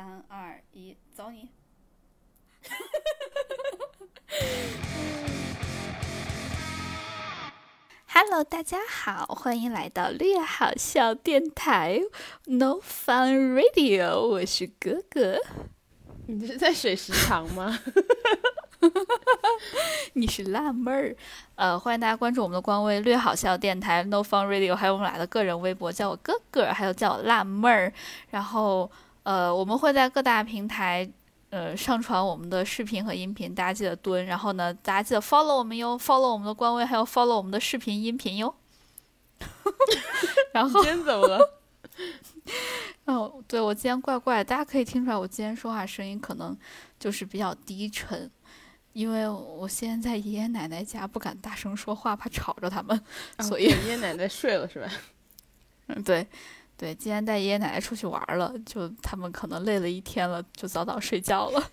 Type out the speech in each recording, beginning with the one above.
三二一，走你！Hello，大家好，欢迎来到略好笑电台 No Fun Radio，我是哥哥，你是在水时长吗？你是辣妹儿。呃，欢迎大家关注我们的官微“略好笑电台 No Fun Radio”，还有我们俩的个人微博，叫我哥哥，还有叫我辣妹儿。然后，呃，我们会在各大平台。呃，上传我们的视频和音频，大家记得蹲。然后呢，大家记得 follow 我们哟，follow 我们的官微，还有 follow 我们的视频、音频哟。然后今天怎么了？哦，对我今天怪怪，大家可以听出来，我今天说话声音可能就是比较低沉，因为我现在在爷爷奶奶家，不敢大声说话，怕吵着他们，所以爷爷奶奶睡了是吧？嗯，对。对，今天带爷爷奶奶出去玩了，就他们可能累了一天了，就早早睡觉了。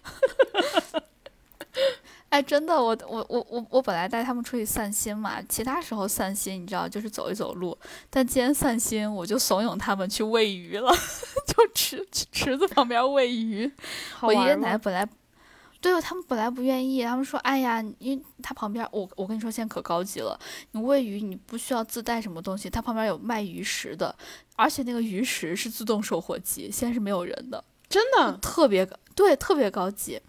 哎，真的，我我我我我本来带他们出去散心嘛，其他时候散心你知道就是走一走路，但今天散心我就怂恿他们去喂鱼了，就池池子旁边喂鱼。我爷爷奶奶本来。对，他们本来不愿意，他们说：“哎呀，因为他旁边，我我跟你说，现在可高级了。你喂鱼，你不需要自带什么东西，它旁边有卖鱼食的，而且那个鱼食是自动售货机，现在是没有人的，真的特别对，特别高级。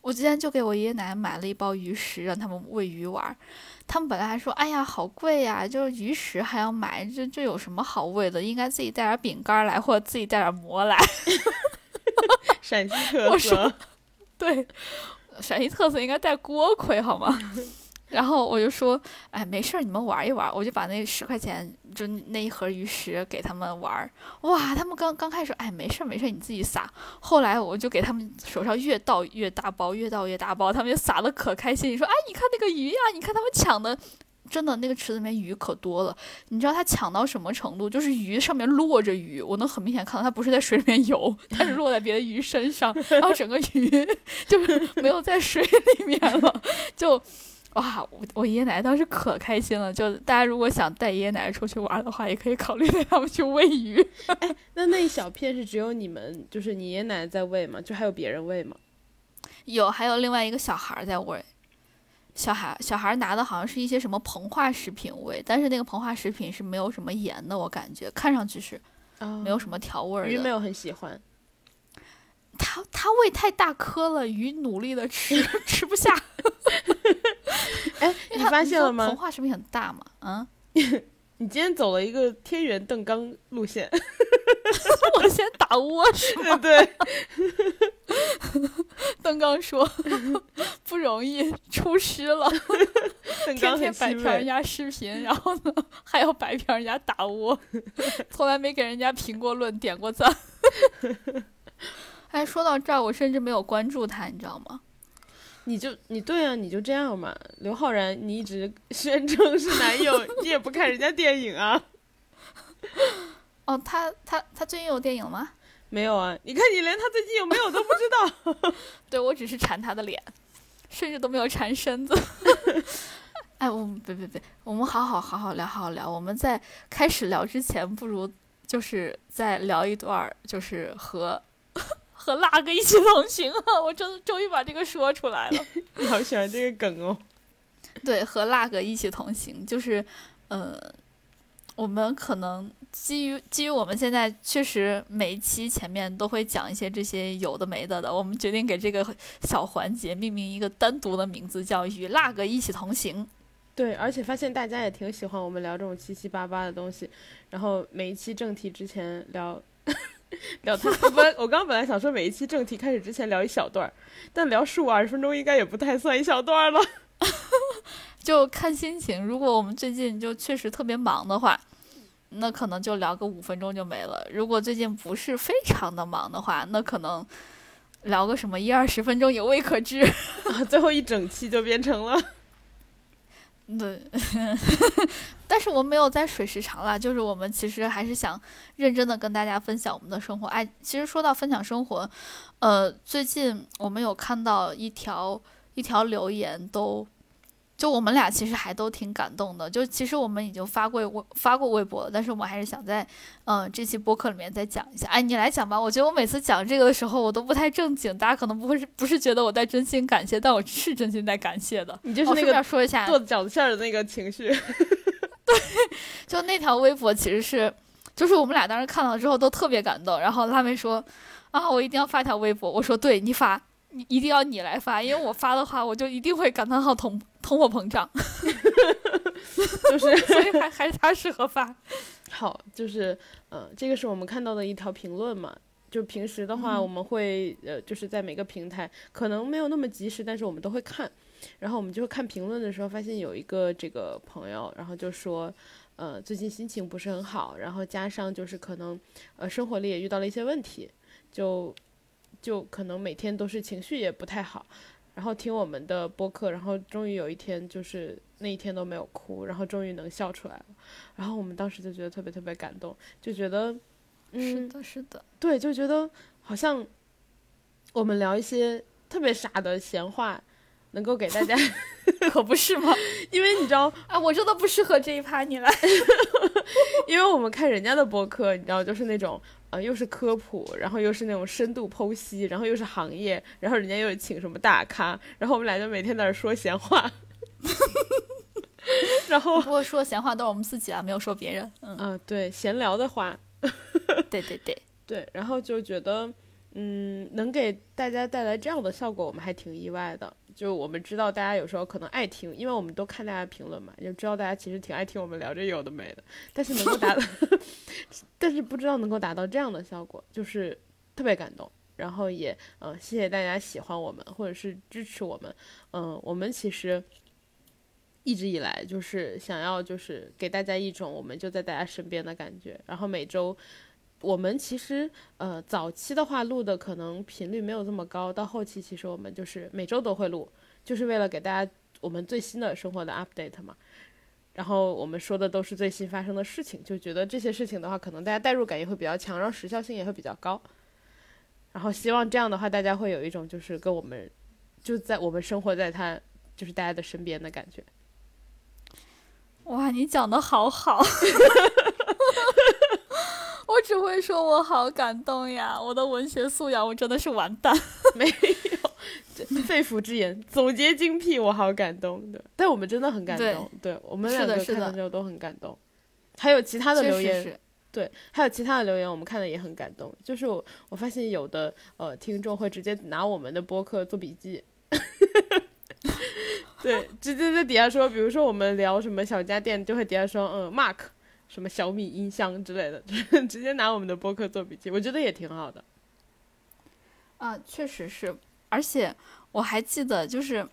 我今天就给我爷爷奶奶买了一包鱼食，让他们喂鱼玩。他们本来还说：哎呀，好贵呀，就是鱼食还要买，这这有什么好喂的？应该自己带点饼干来，或者自己带点馍来。陕西特色。” 对，陕西特色应该带锅盔好吗？然后我就说，哎，没事儿，你们玩一玩。我就把那十块钱，就那一盒鱼食给他们玩儿。哇，他们刚刚开始，哎，没事儿没事儿，你自己撒。后来我就给他们手上越倒越大包，越倒越大包，他们就撒的可开心。你说，哎，你看那个鱼呀，你看他们抢的。真的，那个池子里面鱼可多了。你知道它抢到什么程度？就是鱼上面落着鱼，我能很明显看到它不是在水里面游，它是落在别的鱼身上，然后整个鱼就是没有在水里面了。就哇，我我爷爷奶奶当时可开心了。就大家如果想带爷爷奶奶出去玩的话，也可以考虑带他们去喂鱼。哎，那那一小片是只有你们，就是你爷爷奶奶在喂吗？就还有别人喂吗？有，还有另外一个小孩在喂。小孩小孩拿的好像是一些什么膨化食品味，但是那个膨化食品是没有什么盐的，我感觉看上去是，没有什么调味儿的。鱼没有很喜欢，它它胃太大颗了，鱼努力的吃 吃不下。哎，你发现了吗？膨化食品很大嘛，嗯。你今天走了一个天元邓刚路线，我先打窝是吗？对。邓刚说 不容易，出师了，天天白嫖人家视频，然后呢还要白嫖人家打窝，从来没给人家评过论、点过赞。哎，说到这儿，我甚至没有关注他，你知道吗？你就你对啊，你就这样嘛。刘昊然，你一直 宣称是男友，你也不看人家电影啊？哦，他他他最近有电影吗？没有啊，你看你连他最近有没有都不知道。对我只是馋他的脸，甚至都没有馋身子。哎，我们别别别，我们好好好好聊，好好聊。我们在开始聊之前，不如就是再聊一段，就是和。和辣哥一起同行啊！我真的终于把这个说出来了。你 好喜欢这个梗哦。对，和辣哥一起同行，就是，呃，我们可能基于基于我们现在确实每一期前面都会讲一些这些有的没的的，我们决定给这个小环节命名一个单独的名字，叫与辣哥一起同行。对，而且发现大家也挺喜欢我们聊这种七七八八的东西，然后每一期正题之前聊。聊他，我本我刚本来想说每一期正题开始之前聊一小段，但聊十五二十分钟应该也不太算一小段了，就看心情。如果我们最近就确实特别忙的话，那可能就聊个五分钟就没了；如果最近不是非常的忙的话，那可能聊个什么一二十分钟有未可知，最后一整期就变成了。对，但是我们没有在水时长了，就是我们其实还是想认真的跟大家分享我们的生活。哎，其实说到分享生活，呃，最近我们有看到一条一条留言，都就我们俩其实还都挺感动的。就其实我们已经发过微发过微博了，但是我们还是想在嗯这期播客里面再讲一下。哎，你来讲吧。我觉得我每次讲这个的时候，我都不太正经，大家可能不会是不是觉得我在真心感谢，但我是真心在感谢的。你就是那个要说一下剁饺子馅儿的那个情绪。对，就那条微博其实是，就是我们俩当时看到之后都特别感动。然后拉妹说啊，我一定要发条微博。我说对，你发。你一定要你来发，因为我发的话，我就一定会感叹号通通货膨胀，就是所以还还是他适合发。好，就是呃，这个是我们看到的一条评论嘛。就平时的话，我们会呃，就是在每个平台可能没有那么及时，但是我们都会看。然后我们就会看评论的时候，发现有一个这个朋友，然后就说，呃，最近心情不是很好，然后加上就是可能呃生活里也遇到了一些问题，就。就可能每天都是情绪也不太好，然后听我们的播客，然后终于有一天就是那一天都没有哭，然后终于能笑出来了，然后我们当时就觉得特别特别感动，就觉得，嗯，是的，是的，对，就觉得好像我们聊一些特别傻的闲话，能够给大家，可不是吗？因为你知道，啊，我真的不适合这一趴，你来，因为我们看人家的播客，你知道，就是那种。啊，又是科普，然后又是那种深度剖析，然后又是行业，然后人家又请什么大咖，然后我们俩就每天在那说闲话，然后不过说闲话都是我们自己啊，没有说别人。嗯，对，闲聊的话，对对对 对，然后就觉得，嗯，能给大家带来这样的效果，我们还挺意外的。就我们知道大家有时候可能爱听，因为我们都看大家评论嘛，就知道大家其实挺爱听我们聊这有的没的。但是能够达到，但是不知道能够达到这样的效果，就是特别感动。然后也嗯，谢谢大家喜欢我们或者是支持我们。嗯，我们其实一直以来就是想要就是给大家一种我们就在大家身边的感觉。然后每周。我们其实，呃，早期的话录的可能频率没有这么高，到后期其实我们就是每周都会录，就是为了给大家我们最新的生活的 update 嘛。然后我们说的都是最新发生的事情，就觉得这些事情的话，可能大家代入感也会比较强，然后时效性也会比较高。然后希望这样的话，大家会有一种就是跟我们就在我们生活在他就是大家的身边的感觉。哇，你讲的好好。我只会说，我好感动呀！我的文学素养，我真的是完蛋。没有，肺腑之言，总结精辟，我好感动的。但我们真的很感动，对我们两个看的时候都很感动。还有其他的留言，对，还有其他的留言，我们看的也很感动。就是我，我发现有的呃听众会直接拿我们的播客做笔记，对，直接在底下说，比如说我们聊什么小家电，就会底下说，嗯，Mark。什么小米音箱之类的，就 是直接拿我们的播客做笔记，我觉得也挺好的。啊，确实是，而且我还记得，就是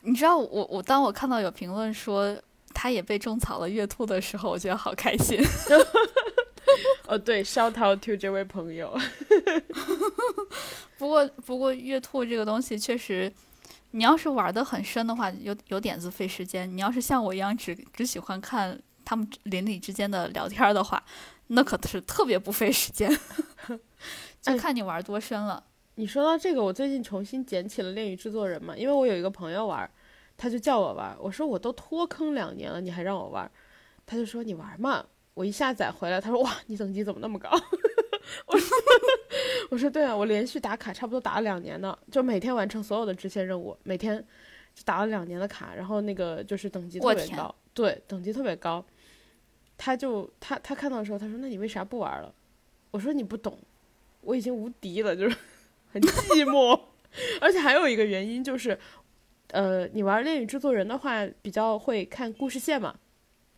你知道，我我当我看到有评论说他也被种草了月兔的时候，我觉得好开心。哦，对，shout out to 这位朋友。不过，不过月兔这个东西确实，你要是玩的很深的话，有有点子费时间；你要是像我一样只只喜欢看。他们邻里之间的聊天的话，那可是特别不费时间，就看你玩多深了。你说到这个，我最近重新捡起了《恋与制作人》嘛，因为我有一个朋友玩，他就叫我玩，我说我都脱坑两年了，你还让我玩，他就说你玩嘛。我一下载回来，他说哇，你等级怎么那么高？我说 我说对啊，我连续打卡差不多打了两年呢，就每天完成所有的支线任务，每天就打了两年的卡，然后那个就是等级特别高，对，等级特别高。他就他他看到的时候，他说：“那你为啥不玩了？”我说：“你不懂，我已经无敌了，就是 很寂寞。而且还有一个原因就是，呃，你玩《恋与制作人》的话，比较会看故事线嘛。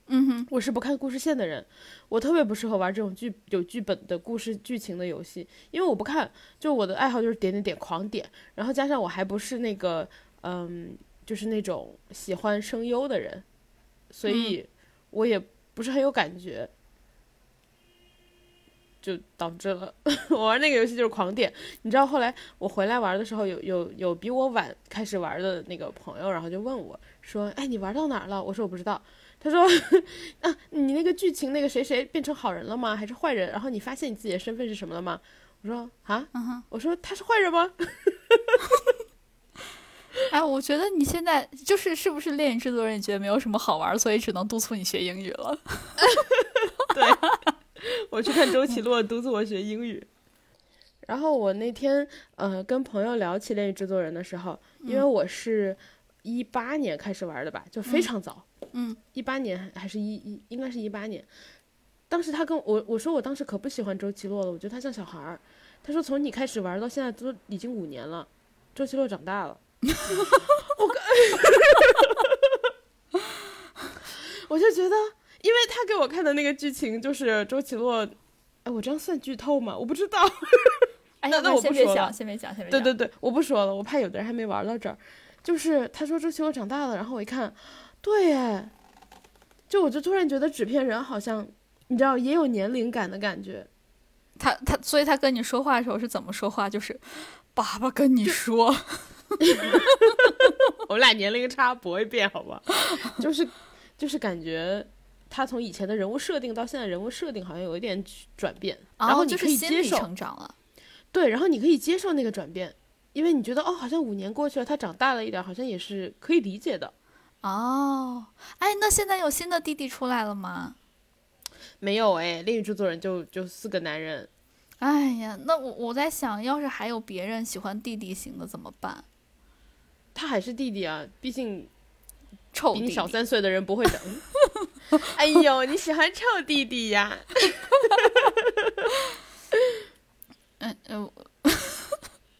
嗯哼，我是不看故事线的人，我特别不适合玩这种剧有剧本的故事剧情的游戏，因为我不看，就我的爱好就是点点点狂点，然后加上我还不是那个嗯，就是那种喜欢声优的人，所以我也。不是很有感觉，就导致了 我玩那个游戏就是狂点。你知道后来我回来玩的时候，有有有比我晚开始玩的那个朋友，然后就问我说：“哎，你玩到哪儿了？”我说：“我不知道。”他说：“啊，你那个剧情那个谁谁变成好人了吗？还是坏人？然后你发现你自己的身份是什么了吗？”我说：“啊，我说他是坏人吗？” 哎，我觉得你现在就是是不是恋与制作人？你觉得没有什么好玩，所以只能督促你学英语了。对，我去看周奇洛督促我学英语。然后我那天呃跟朋友聊起恋与制作人的时候，因为我是一八年开始玩的吧，就非常早。嗯，一八年还是一一应该是一八年。当时他跟我我说我当时可不喜欢周奇洛了，我觉得他像小孩儿。他说从你开始玩到现在都已经五年了，周奇洛长大了。我 我就觉得，因为他给我看的那个剧情就是周奇洛，哎，我这样算剧透吗？我不知道。哎，那那我不说了先别讲，先别讲。对对对，我不说了，我怕有的人还没玩到这儿。就是他说周奇洛长大了，然后我一看，对哎，就我就突然觉得纸片人好像，你知道也有年龄感的感觉。他他，所以他跟你说话的时候是怎么说话？就是爸爸跟你说，我们俩年龄差不会变，好吧？就是就是感觉他从以前的人物设定到现在人物设定好像有一点转变，然后你就是接受，成长了。对，然后你可以接受那个转变，因为你觉得哦，好像五年过去了，他长大了一点，好像也是可以理解的。哦，哎，那现在有新的弟弟出来了吗？没有哎，恋与制作人就就四个男人，哎呀，那我我在想，要是还有别人喜欢弟弟型的怎么办？他还是弟弟啊，毕竟比你臭弟弟小三岁的人不会长。嗯哎呦，你喜欢臭弟弟呀？嗯 嗯，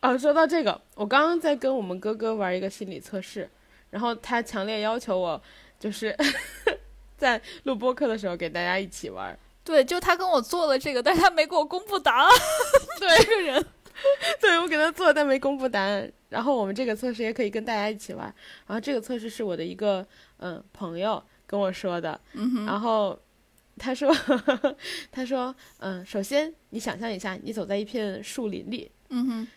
哦，说到这个，我刚刚在跟我们哥哥玩一个心理测试，然后他强烈要求我，就是在录播课的时候给大家一起玩。对，就他跟我做了这个，但是他没给我公布答案。对这个人，对我给他做，但没公布答案。然后我们这个测试也可以跟大家一起玩。然后这个测试是我的一个嗯朋友跟我说的，嗯，然后他说 他说嗯，首先你想象一下，你走在一片树林里，嗯哼，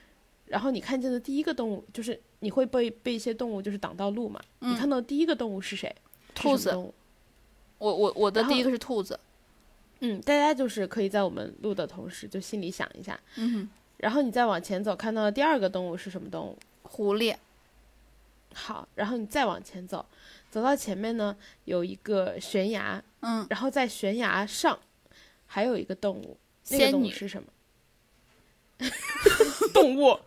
然后你看见的第一个动物就是你会被被一些动物就是挡到路嘛？你看到第一个动物是谁？嗯兔子我我我的第一个是兔子。嗯，大家就是可以在我们录的同时就心里想一下，嗯哼，然后你再往前走，看到的第二个动物是什么动物？狐狸。好，然后你再往前走，走到前面呢有一个悬崖，嗯，然后在悬崖上还有一个动物，那个仙女动物是什么？动物，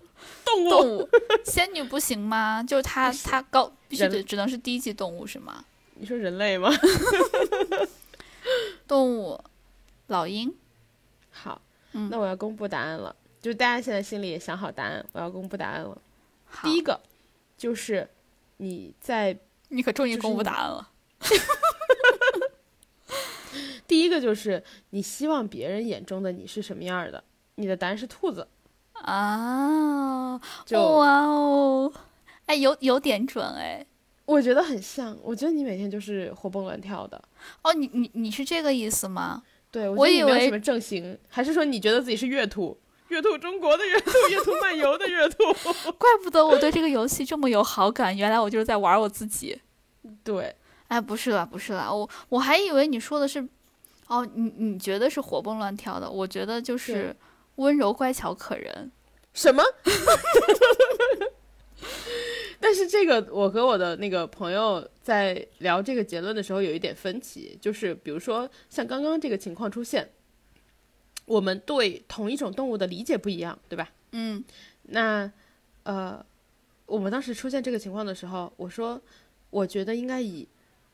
动物，动物，仙女不行吗？就是它不行它高必须得只能是低级动物是吗？你说人类吗？动物，老鹰。好，嗯那我要公布答案了，就是大家现在心里也想好答案，我要公布答案了。第一个就是你在你可终于公布答案了。第一个就是你希望别人眼中的你是什么样儿的？你的答案是兔子，啊！就哇哦，哎，有有点准哎。我觉得很像。我觉得你每天就是活蹦乱跳的。哦，你你你是这个意思吗？对，我我以为正形，还是说你觉得自己是月兔？月兔中国的月兔，月兔漫游的月兔。怪不得我对这个游戏这么有好感，原来我就是在玩我自己。对，哎，不是啦，不是啦，我我还以为你说的是，哦，你你觉得是活蹦乱跳的，我觉得就是温柔乖巧可人。什么？但是这个，我和我的那个朋友在聊这个结论的时候有一点分歧，就是比如说像刚刚这个情况出现，我们对同一种动物的理解不一样，对吧？嗯那呃，我们当时出现这个情况的时候，我说我觉得应该以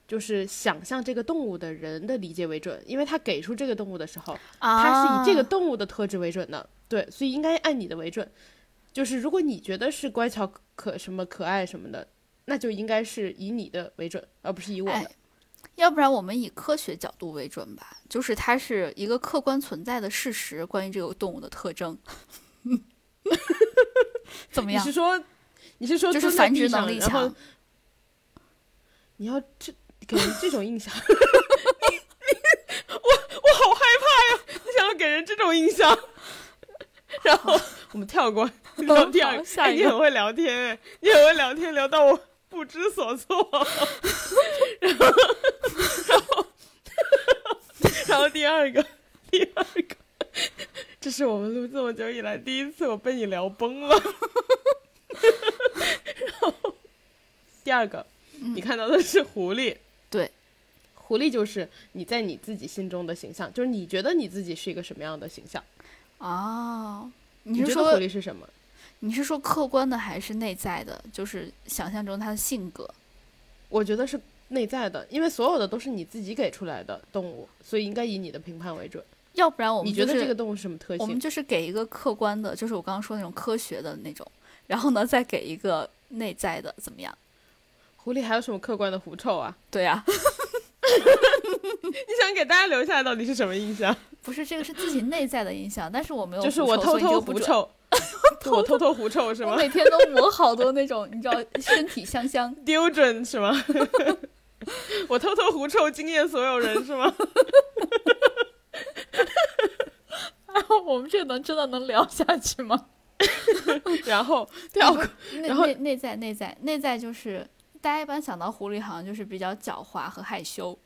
就是想象这个动物的人的理解为准，因为他给出这个动物的时候，啊，它是以这个动物的特质为准的，对，所以应该按你的为准。就是如果你觉得是乖巧可什么可爱什么的，那就应该是以你的为准，而不是以我的。哎要不然我们以科学角度为准吧，就是它是一个客观存在的事实，关于这个动物的特征。怎么样你是？说你是说就是繁殖能力强。你要这给人这种印象，你你我我好害怕呀！你想要给人这种印象，然后我们跳过 聊第二个，下一个哎你很会聊天哎，你很会聊天，聊到我不知所措。然后，然后，然后第二个，第二个，这是我们录这么久以来第一次我被你聊崩了。然后，第二个，嗯你看到的是狐狸。对，狐狸就是你在你自己心中的形象，就是你觉得你自己是一个什么样的形象？哦，你是觉得狐狸是什么？你是说客观的还是内在的？就是想象中他的性格。我觉得是内在的，因为所有的都是你自己给出来的动物，所以应该以你的评判为准。要不然我们你觉得这个动物是什么特性我们性？就是给一个客观的，就是我刚刚说那种科学的那种，然后呢再给一个内在的，怎么样？狐狸还有什么客观的狐臭啊？对呀、你想给大家留下来到底是什么印象？不是这个是自己内在的印象，但是我没有就是我偷偷就不臭，就 我偷偷狐臭是吗？我每天都抹好多那种，你知道，身体香香。丢准是吗？我偷偷狐臭惊艳所有人是吗？我们这能真的能聊下去吗？然后然后内内在内在内在就是大家一般想到狐狸，好像就是比较狡猾和害羞。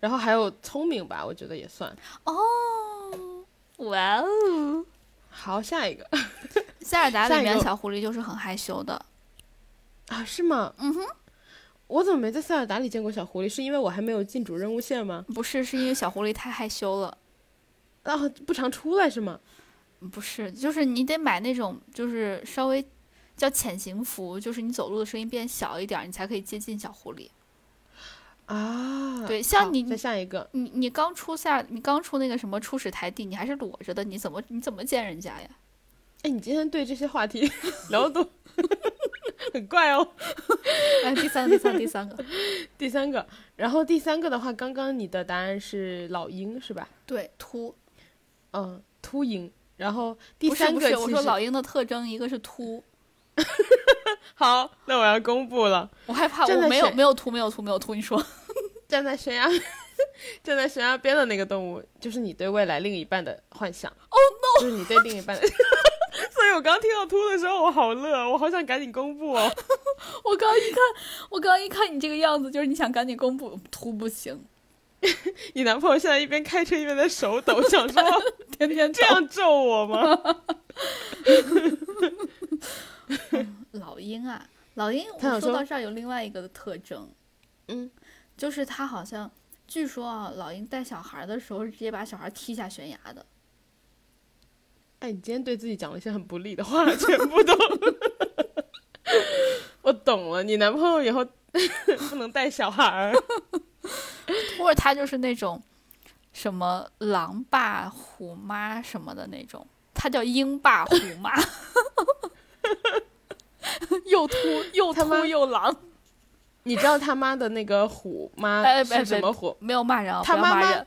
然后还有聪明吧，我觉得也算。哦，哇哦！好，下一个塞尔达里面小狐狸就是很害羞的。啊，是吗？嗯哼，我怎么没在塞尔达里见过小狐狸？是因为我还没有进主任务线吗？不是，是因为小狐狸太害羞了。啊，不常出来是吗？不是，就是你得买那种，就是稍微叫潜行服，就是你走路的声音变小一点儿，你才可以接近小狐狸。啊，对像你再下一个，你你刚出下，你刚出那个什么初始台地，你还是裸着的，你怎么你怎么见人家呀？哎，你今天对这些话题 聊的都 很怪哦。来，第三个，第三个，第三个，第三个，然后第三个的话，刚刚你的答案是老鹰是吧？对，秃。嗯，秃鹰。然后第不是不是，三个我说老鹰的特征一个是秃，好，那我要公布了。我害怕我没有没有图没有图没有图，你说 站在悬崖，站在悬崖边的那个动物，就是你对未来另一半的幻想。哦、no！就是你对另一半的。所以我刚听到秃的时候，我好乐，我好想赶紧公布哦。我刚一看，我刚一看你这个样子，就是你想赶紧公布秃不行，你男朋友现在一边开车一边在手抖，想说天天这样咒我吗？老鹰啊，老鹰，我说到这儿有另外一个特征，嗯，就是它好像，据说啊，老鹰带小孩的时候是直接把小孩踢下悬崖的。哎，你今天对自己讲了一些很不利的话，全部都。我懂了，你男朋友以后 不能带小孩儿。或者他就是那种什么狼爸虎妈什么的那种，他叫鹰爸虎妈，又秃又秃又狼，你知道他妈的那个虎妈是什么虎？没有骂人他妈妈。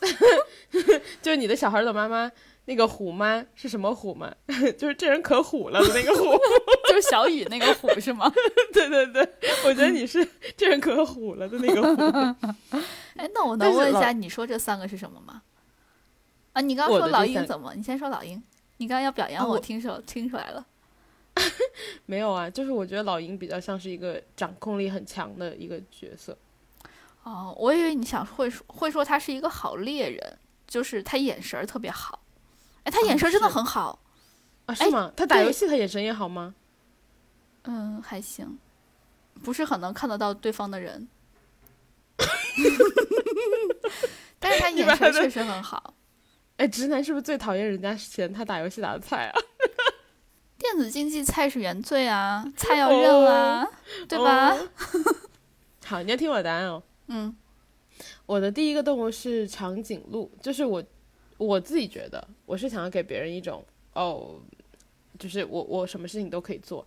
就是你的小孩的妈妈，那个虎妈是什么虎吗？就是这人可虎了的那个虎。就是小雨那个虎是吗？对对对，我觉得你是这人可虎了的那个虎。哎，那我能问一下，你说这三个是什么吗？啊，你刚刚说老鹰怎么？你先说老鹰。你刚刚要表扬我，听出听出来了。没有啊，就是我觉得老鹰比较像是一个掌控力很强的一个角色。哦，我以为你想会说会说他是一个好猎人，就是他眼神儿特别好。哎，他眼哦神真的很好。啊，是哎吗？他打游戏他眼神也好吗？嗯，还行，不是很能看得到对方的人，但是他 眼神确实很好。哎，直男是不是最讨厌人家嫌他打游戏打的菜啊？电子竞技菜是原罪啊，菜要认啊，对吧？哦 好，你要听我的答案哦。嗯，我的第一个动物是长颈鹿，就是我我自己觉得，我是想要给别人一种哦，就是我我什么事情都可以做，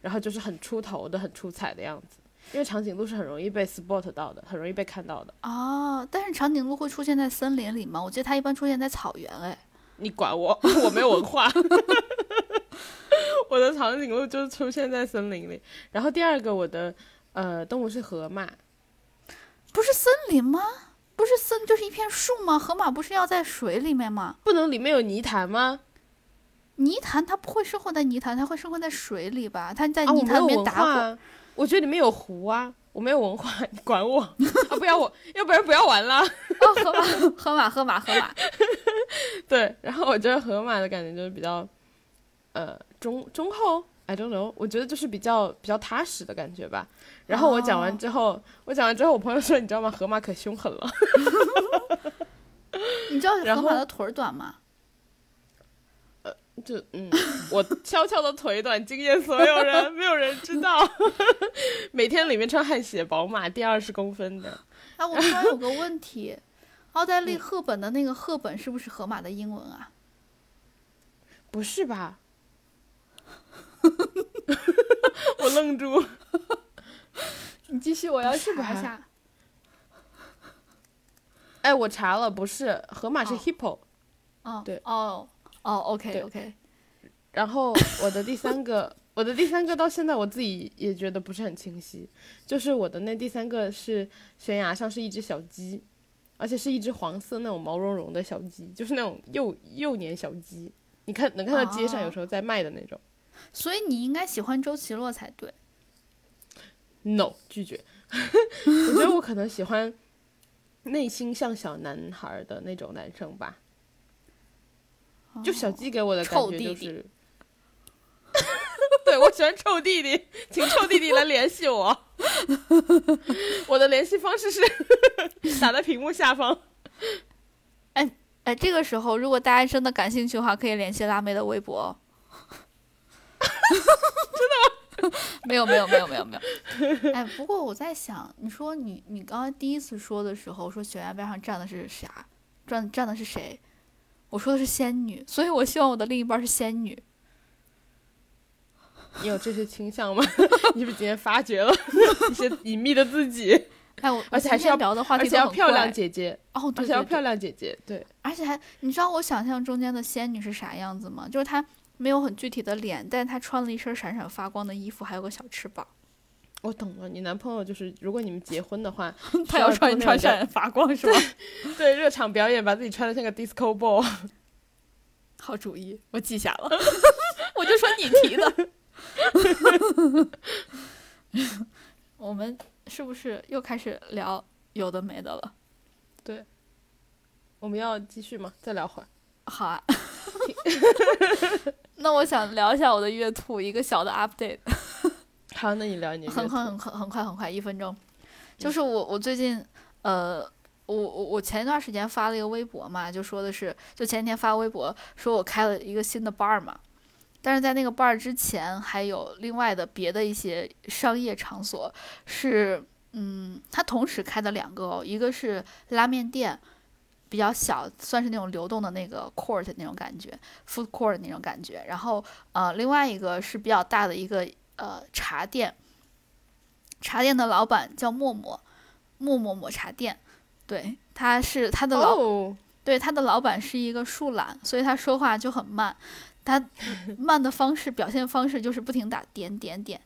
然后就是很出头的、很出彩的样子。因为长颈鹿是很容易被 spot 到的，很容易被看到的。哦，但是长颈鹿会出现在森林里吗？我记得它一般出现在草原。哎，你管我，我没有文化。我的长颈鹿就出现在森林里。然后第二个，我的呃动物是河马。不是森林吗？不是森，就是一片树吗？河马不是要在水里面吗？不能里面有泥潭吗？泥潭它不会生活在泥潭，它会生活在水里吧？它在啊，泥潭里面打滚。我觉得里面有湖啊，我没有文化，你管我啊！不要我，要不然不要玩了。哦，河马，河马，河马，河马。对，然后我觉得河马的感觉就是比较，呃，忠忠厚。I don't know，我觉得就是比较比较踏实的感觉吧。然后我讲完哦之后，我讲完之后，我朋友说，你知道吗？河马可凶狠了。你知道河马的腿儿短吗？就嗯，我悄悄的腿短，惊艳所有人，没有人知道。每天里面穿汗血宝马，第二十公分的。哎，我突然有个问题，奥黛嗯丽·赫本的那个赫本是不是河马的英文啊？不是吧？我愣住。你继续，我要是吧查一下。哎，我查了，不是，河马是哦 hippo。哦，对哦哦，OK OK，然后我的第三个，我的第三个到现在我自己也觉得不是很清晰，就是我的那第三个是悬崖上是一只小鸡，而且是一只黄色那种毛茸茸的小鸡，就是那种幼幼年小鸡，你看能看到街上有时候在卖的那种。所以你应该喜欢周奇洛才对。No，拒绝。我觉得我可能喜欢内心像小男孩的那种男生吧。就小鸡给我的感臭觉就弟弟是，对我喜欢臭弟弟，请臭弟弟来联系我。我的联系方式是打在屏幕下方。哎哎，这个时候如果大家真的感兴趣的话，可以联系辣妹的微博哦。真的吗？没有没有没有没有没有。哎，不过我在想，你说你你刚刚第一次说的时候说悬崖边上站的是啥？站站的是谁？我说的是仙女，所以我希望我的另一半是仙女。你有这些倾向吗？你是不是今天发掘了 一些隐秘的自己？哎，我而且还是要聊的话题要漂亮姐姐，哦，而对对对且要漂亮姐姐。对，而且还，你知道我想象中间的仙女是啥样子吗？就是她没有很具体的脸，但是她穿了一身闪闪发光的衣服，还有个小翅膀。我懂了。你男朋友就是，如果你们结婚的话，他要穿穿闪闪发光是吧？对 热场表演，把自己穿的像个 disco ball。好主意，我记下了。我就说你提的。我们是不是又开始聊有的没的了？对我们要继续吗？再聊会儿。好啊。那我想聊一下我的月兔，一个小的 update。好，那你聊你很快很很很很快很快，一分钟。就是我我最近呃，我我我前一段时间发了一个微博嘛，就说的是，就前几天发微博说我开了一个新的 bar 嘛，但是在那个 bar 之前还有另外的别的一些商业场所是，嗯，它同时开的两个哦，一个是拉面店。比较小，算是那种流动的那个 court 那种感觉，food court 那种感觉。然后，呃，另外一个是比较大的一个呃茶店，茶店的老板叫默默，默默抹茶店，对，他是他的老、哦，对他的老板是一个树懒，所以他说话就很慢，他 慢的方式表现方式就是不停打点点点，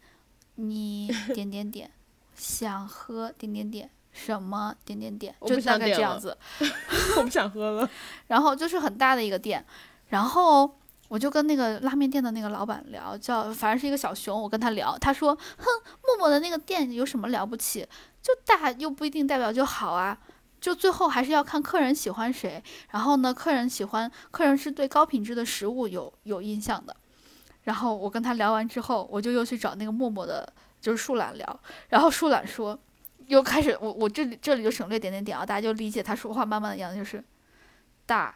你点点点，想喝点点点。什么点点点，就大概这样子。我不想喝了。然后就是很大的一个店，然后我就跟那个拉面店的那个老板聊，叫反正是一个小熊，我跟他聊，他说，哼，默默的那个店有什么了不起？就大又不一定代表就好啊，就最后还是要看客人喜欢谁。然后呢，客人喜欢，客人是对高品质的食物有有印象的。然后我跟他聊完之后，我就又去找那个默默的，就是树懒聊，然后树懒说。又开始，我我这里这里就省略点点点啊，大家就理解他说话慢慢的样子，就是大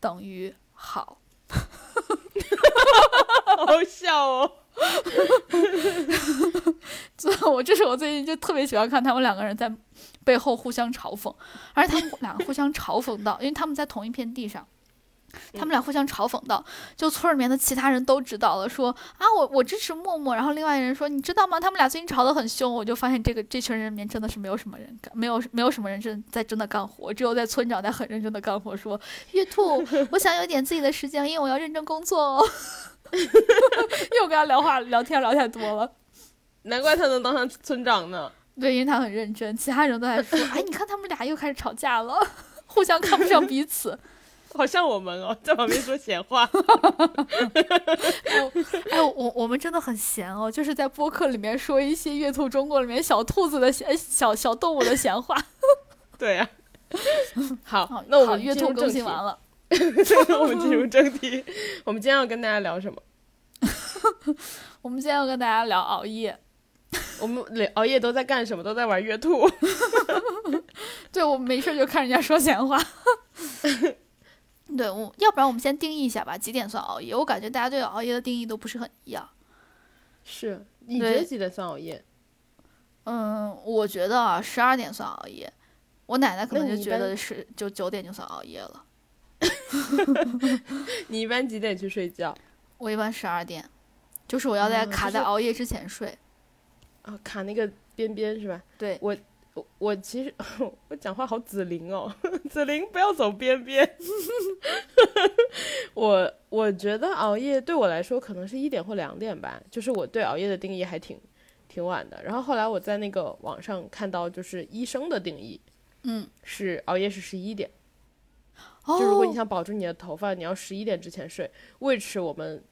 等于好，哈哈哈好笑哦。所以我这是我最近就特别喜欢看他们两个人在背后互相嘲讽，而且他们两个互相嘲讽到，因为他们在同一片地上。他们俩互相嘲讽到，就村里面的其他人都知道了，说啊，我我支持默默，然后另外一人说，你知道吗？他们俩最近吵得很凶，我就发现这个这群人里面真的是没有什么人干，没有没有什么人真在真的干活，只有在村长在很认真的干活，说月兔，我想有点自己的时间，因为我要认真工作哦。又跟他聊话聊天聊太多了，难怪他能当上村长呢。对，因为他很认真，其他人都在说，哎，你看他们俩又开始吵架了，互相看不上彼此。好像我们哦，在旁边说闲话。哎，我我们真的很闲哦，就是在播客里面说一些月兔中国里面小兔子的闲小小动物的闲话。对呀、好好，，那我们月兔更新完。了。我们进入正题。我们今天要跟大家聊什么？我们今天要跟大家聊熬夜。我们熬夜都在干什么？都在玩月兔。对，我没事就看人家说闲话。对，我要不然我们先定义一下吧，几点算熬夜？我感觉大家对熬夜的定义都不是很一样。是，你觉得几点算熬夜？嗯，我觉得啊，十二点算熬夜。我奶奶可能就觉得是就九点就算熬夜了。你一般几点去睡觉？我一般十二点，就是我要在卡在熬夜之前睡。啊，卡那个边边是吧？对，我我我其实 我讲话好紫菱哦，紫菱不要走边边。我我觉得熬夜对我来说可能是一点或两点吧，就是我对熬夜的定义还挺挺晚的。然后后来我在那个网上看到，就是医生的定义，嗯，是熬夜是十一点。就如果你想保住你的头发，你要十一点之前睡。为此，我们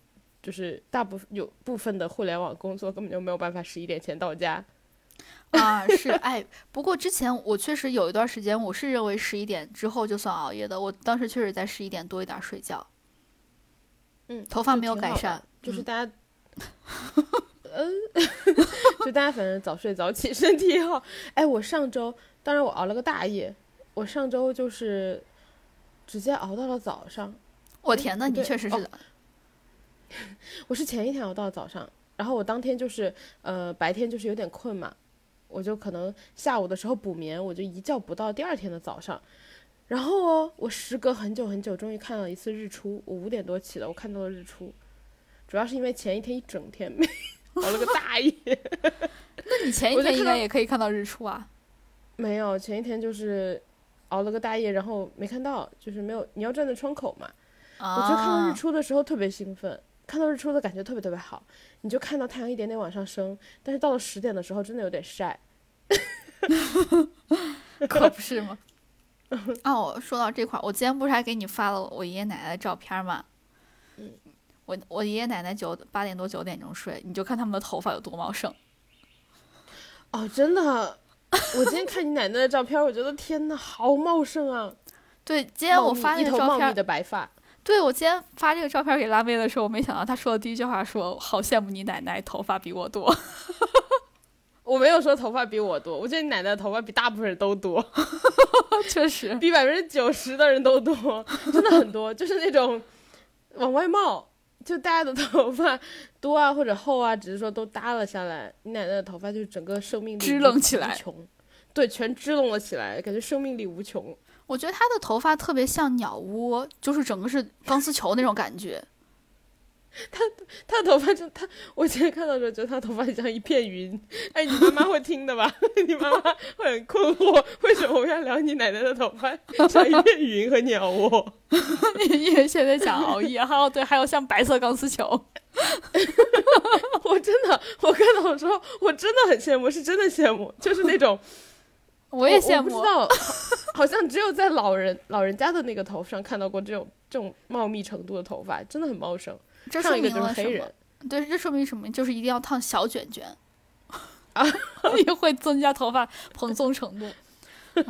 就是大部分有部分的互联网工作根本就没有办法十一点前到家。啊，是哎，不过之前我确实有一段时间，我是认为十一点之后就算熬夜的。我当时确实在十一点多一点睡觉。嗯，头发没有改善，就是大家，嗯，就大家反正早睡早起，身体好。哎，我上周当然我熬了个大夜，我上周就是直接熬到了早上。我天，呐你确实是的。我是前一天熬到早上，然后我当天就是呃白天就是有点困嘛，我就可能下午的时候补眠，我就一觉补到第二天的早上。然后哦，我时隔很久很久，终于看到一次日出。我五点多起的，我看到了日出。主要是因为前一天一整天没 熬了个大夜。那你前一天应该也可以看到日出啊？没有，前一天就是熬了个大夜，然后没看到，就是没有。你要站在窗口嘛？我觉得看到日出的时候特别兴奋，看到日出的感觉特别特别好。你就看到太阳一点点往上升，但是到了十点的时候，真的有点晒。可不是吗？哦，说到这块儿，我今天不是还给你发了我爷爷奶奶的照片吗？嗯，我我爷爷奶奶九八点多九点钟睡，你就看他们的头发有多茂盛。哦，真的，我今天看你奶奶的照片，我觉得天呐，好茂盛啊！对，今天我发那个照片，的白发。对，我今天发这个照片给拉妹的时候，我没想到她说的第一句话说：“好羡慕你奶奶头发比我多。”我没有说头发比我多，我觉得你奶奶的头发比大部分人都多，确实比百分之九十的人都多，真的很多，就是那种往外冒，就大家的头发多啊或者厚啊，只是说都耷了下来，你奶奶的头发就整个生命力支棱起来，对，全支棱了起来，感觉生命力无穷。我觉得他的头发特别像鸟窝，就是整个是钢丝球那种感觉。他他的头发就他，我今天看到的时候觉得他头发像一片云。哎，你妈妈会听的吧？你妈妈会很困惑，为什么我要聊你奶奶的头发像一片云和鸟窝？因为现在想熬夜，还有对，还有像白色钢丝球。我真的，我看到的时候，我真的很羡慕，是真的羡慕，就是那种，我也羡慕。不知道，好像只有在老人老人家的那个头上看到过这种这种茂密程度的头发，真的很茂盛。这说明了什么？对，这说明什么？就是一定要烫小卷卷，啊，也会增加头发蓬松程度。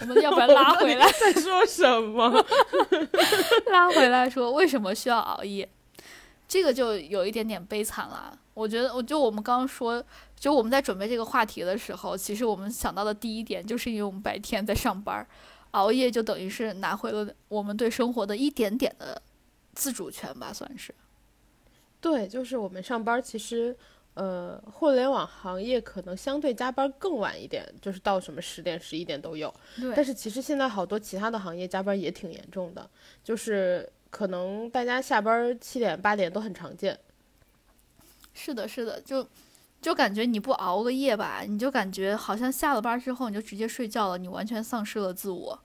我们要不然拉回来在说什么？拉回来说，为什么需要熬夜？这个就有一点点悲惨了。我觉得，我就我们刚刚说，就我们在准备这个话题的时候，其实我们想到的第一点，就是因为我们白天在上班，熬夜就等于是拿回了我们对生活的一点点的。自主权吧，算是。对，就是我们上班，其实，呃，互联网行业可能相对加班更晚一点，就是到什么十点、十一点都有。对。但是其实现在好多其他的行业加班也挺严重的，就是可能大家下班七点、八点都很常见。是的，是的，就就感觉你不熬个夜吧，你就感觉好像下了班之后你就直接睡觉了，你完全丧失了自我。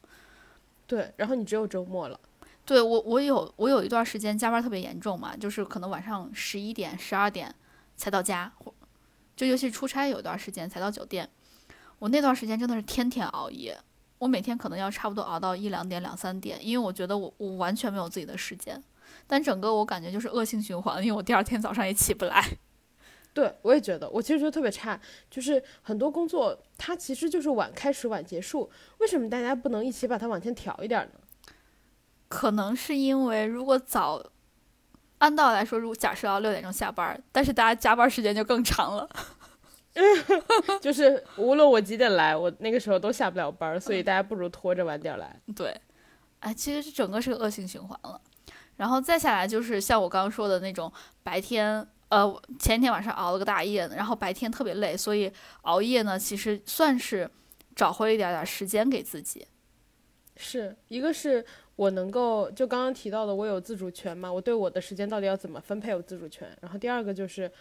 对，然后你只有周末了。对我，我有我有一段时间加班特别严重嘛，就是可能晚上十一点、十二点才到家，就尤其出差有一段时间才到酒店。我那段时间真的是天天熬夜，我每天可能要差不多熬到一两点、两三点，因为我觉得我我完全没有自己的时间。但整个我感觉就是恶性循环，因为我第二天早上也起不来。对，我也觉得，我其实觉得特别差，就是很多工作它其实就是晚开始晚结束，为什么大家不能一起把它往前调一点呢？可能是因为如果早按道理来说，如果假设要六点钟下班，但是大家加班时间就更长了。就是无论我几点来，我那个时候都下不了班，所以大家不如拖着晚点来。对，哎，其实这整个是个恶性循环了。然后再下来就是像我刚刚说的那种白天，呃，前天晚上熬了个大夜，然后白天特别累，所以熬夜呢，其实算是找回一点点时间给自己。是一个是我能够就刚刚提到的，我有自主权嘛，我对我的时间到底要怎么分配有自主权。然后第二个就是，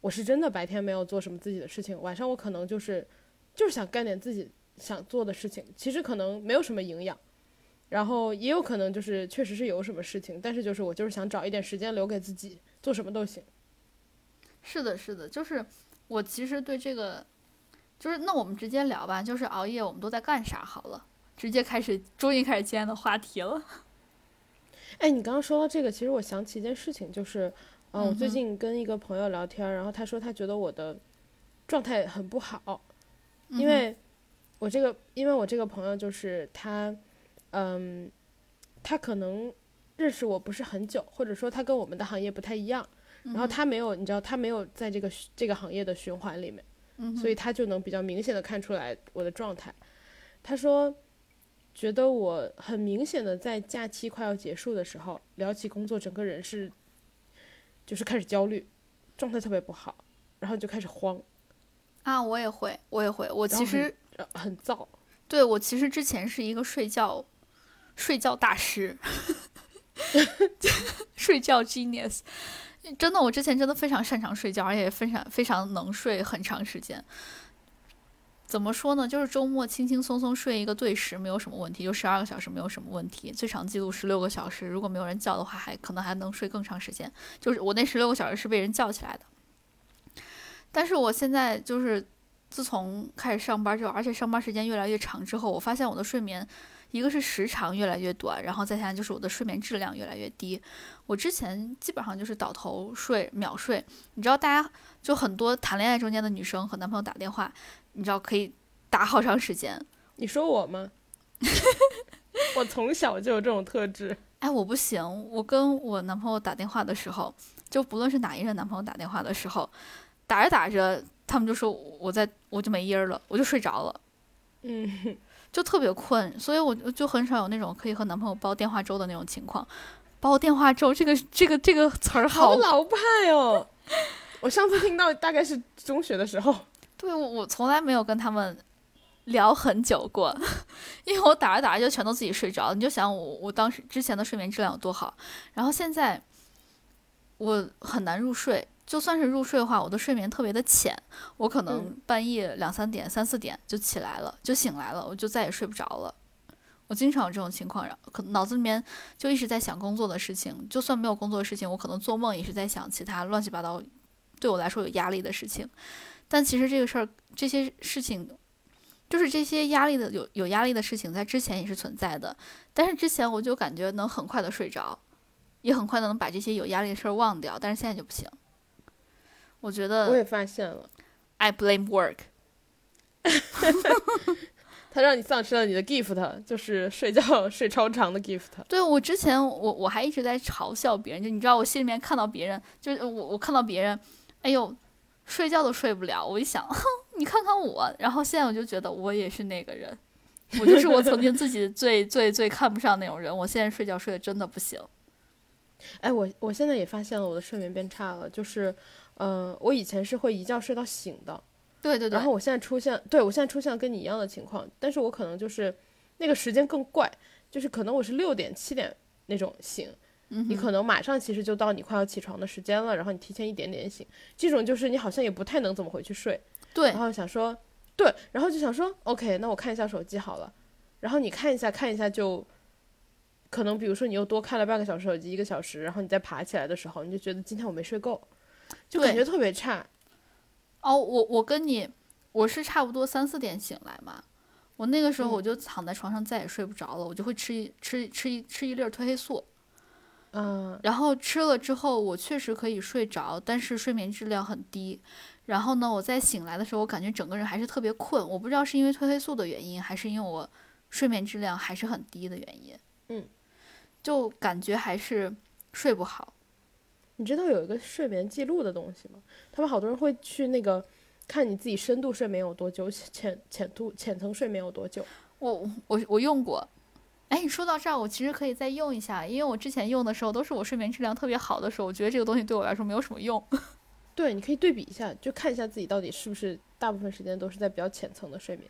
我是真的白天没有做什么自己的事情，晚上我可能就是就是想干点自己想做的事情，其实可能没有什么营养。然后也有可能就是确实是有什么事情，但是就是我就是想找一点时间留给自己，做什么都行。是的，是的，就是我其实对这个，就是那我们直接聊吧，就是熬夜我们都在干啥好了，直接开始，终于开始今天的话题了。哎，你刚刚说到这个，其实我想起一件事情，就是，嗯，我最近跟一个朋友聊天，然后他说他觉得我的状态很不好，因为我这个，因为我这个朋友就是他。嗯，他可能认识我不是很久，或者说他跟我们的行业不太一样，然后他没有，你知道，他没有在这个这个行业的循环里面，所以他就能比较明显的看出来我的状态。他说，觉得我很明显的在假期快要结束的时候聊起工作，整个人是就是开始焦虑，状态特别不好，然后就开始慌。啊，我也会，我也会，我其实很燥。对我其实之前是一个睡觉。睡觉大师，睡觉 genius，真的，我之前真的非常擅长睡觉，而且非常非常能睡很长时间。怎么说呢？就是周末轻轻松松睡一个对时没有什么问题，就十二个小时没有什么问题。最长记录十六个小时，如果没有人叫的话，还可能还能睡更长时间。就是我那十六个小时是被人叫起来的。但是我现在就是自从开始上班之后，而且上班时间越来越长之后，我发现我的睡眠。一个是时长越来越短，然后再下来就是我的睡眠质量越来越低。我之前基本上就是倒头睡、秒睡。你知道，大家就很多谈恋爱中间的女生和男朋友打电话，你知道可以打好长时间。你说我吗？我从小就有这种特质。哎，我不行。我跟我男朋友打电话的时候，就不论是哪一任男朋友打电话的时候，打着打着，他们就说我在我就没音儿了，我就睡着了。嗯。就特别困，所以我就很少有那种可以和男朋友煲电话粥的那种情况。煲电话粥这个这个这个词儿好老派哦！我上次听到大概是中学的时候。对，我我从来没有跟他们聊很久过，因为我打着打着就全都自己睡着了。你就想我我当时之前的睡眠质量有多好，然后现在我很难入睡。就算是入睡的话，我的睡眠特别的浅，我可能半夜两三点、三四点就起来了，就醒来了，我就再也睡不着了。我经常有这种情况，然后可能脑子里面就一直在想工作的事情，就算没有工作的事情，我可能做梦也是在想其他乱七八糟对我来说有压力的事情。但其实这个事儿，这些事情，就是这些压力的有有压力的事情，在之前也是存在的，但是之前我就感觉能很快的睡着，也很快的能把这些有压力的事儿忘掉，但是现在就不行。我觉得我也发现了，I blame work。他让你丧失了你的 gift，就是睡觉睡超长的 gift。对我之前我我还一直在嘲笑别人，就你知道我心里面看到别人，就是我我看到别人，哎呦，睡觉都睡不了，我一想，哼，你看看我，然后现在我就觉得我也是那个人，我就是我曾经自己最 最最看不上那种人，我现在睡觉睡得真的不行。哎，我我现在也发现了我的睡眠变差了，就是。嗯，我以前是会一觉睡到醒的，对对对。然后我现在出现，对我现在出现跟你一样的情况，但是我可能就是那个时间更怪，就是可能我是六点七点那种醒，你可能马上其实就到你快要起床的时间了，然后你提前一点点醒，这种就是你好像也不太能怎么回去睡，对。然后想说，对，然后就想说，OK，那我看一下手机好了，然后你看一下看一下就，可能比如说你又多看了半个小时手机一个小时，然后你再爬起来的时候，你就觉得今天我没睡够。就感觉特别差，哦，我我跟你，我是差不多三四点醒来嘛，我那个时候我就躺在床上再也睡不着了，我就会吃一吃吃一吃一粒褪黑素，嗯，然后吃了之后我确实可以睡着，但是睡眠质量很低，然后呢，我在醒来的时候，我感觉整个人还是特别困，我不知道是因为褪黑素的原因，还是因为我睡眠质量还是很低的原因，嗯，就感觉还是睡不好。你知道有一个睡眠记录的东西吗？他们好多人会去那个看你自己深度睡眠有多久，浅浅度浅层睡眠有多久。我我我用过。哎，你说到这儿，我其实可以再用一下，因为我之前用的时候都是我睡眠质量特别好的时候，我觉得这个东西对我来说没有什么用。对，你可以对比一下，就看一下自己到底是不是大部分时间都是在比较浅层的睡眠。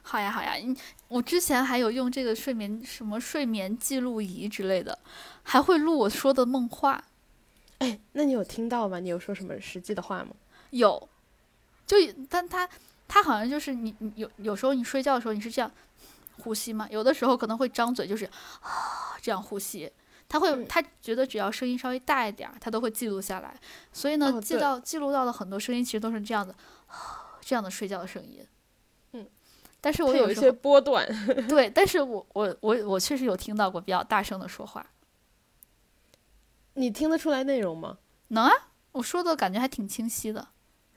好呀，好呀，你我之前还有用这个睡眠什么睡眠记录仪之类的，还会录我说的梦话。哎，那你有听到吗？你有说什么实际的话吗？有，就但他他好像就是你你有有时候你睡觉的时候你是这样。呼吸嘛，有的时候可能会张嘴，就是啊这样呼吸。他会，他觉得只要声音稍微大一点，他都会记录下来。所以呢，记到记录到的很多声音，其实都是这样的，这样的睡觉的声音。嗯，但是我有一些波段。对，但是我我我我确实有听到过比较大声的说话。你听得出来内容吗？能啊，我说的感觉还挺清晰的。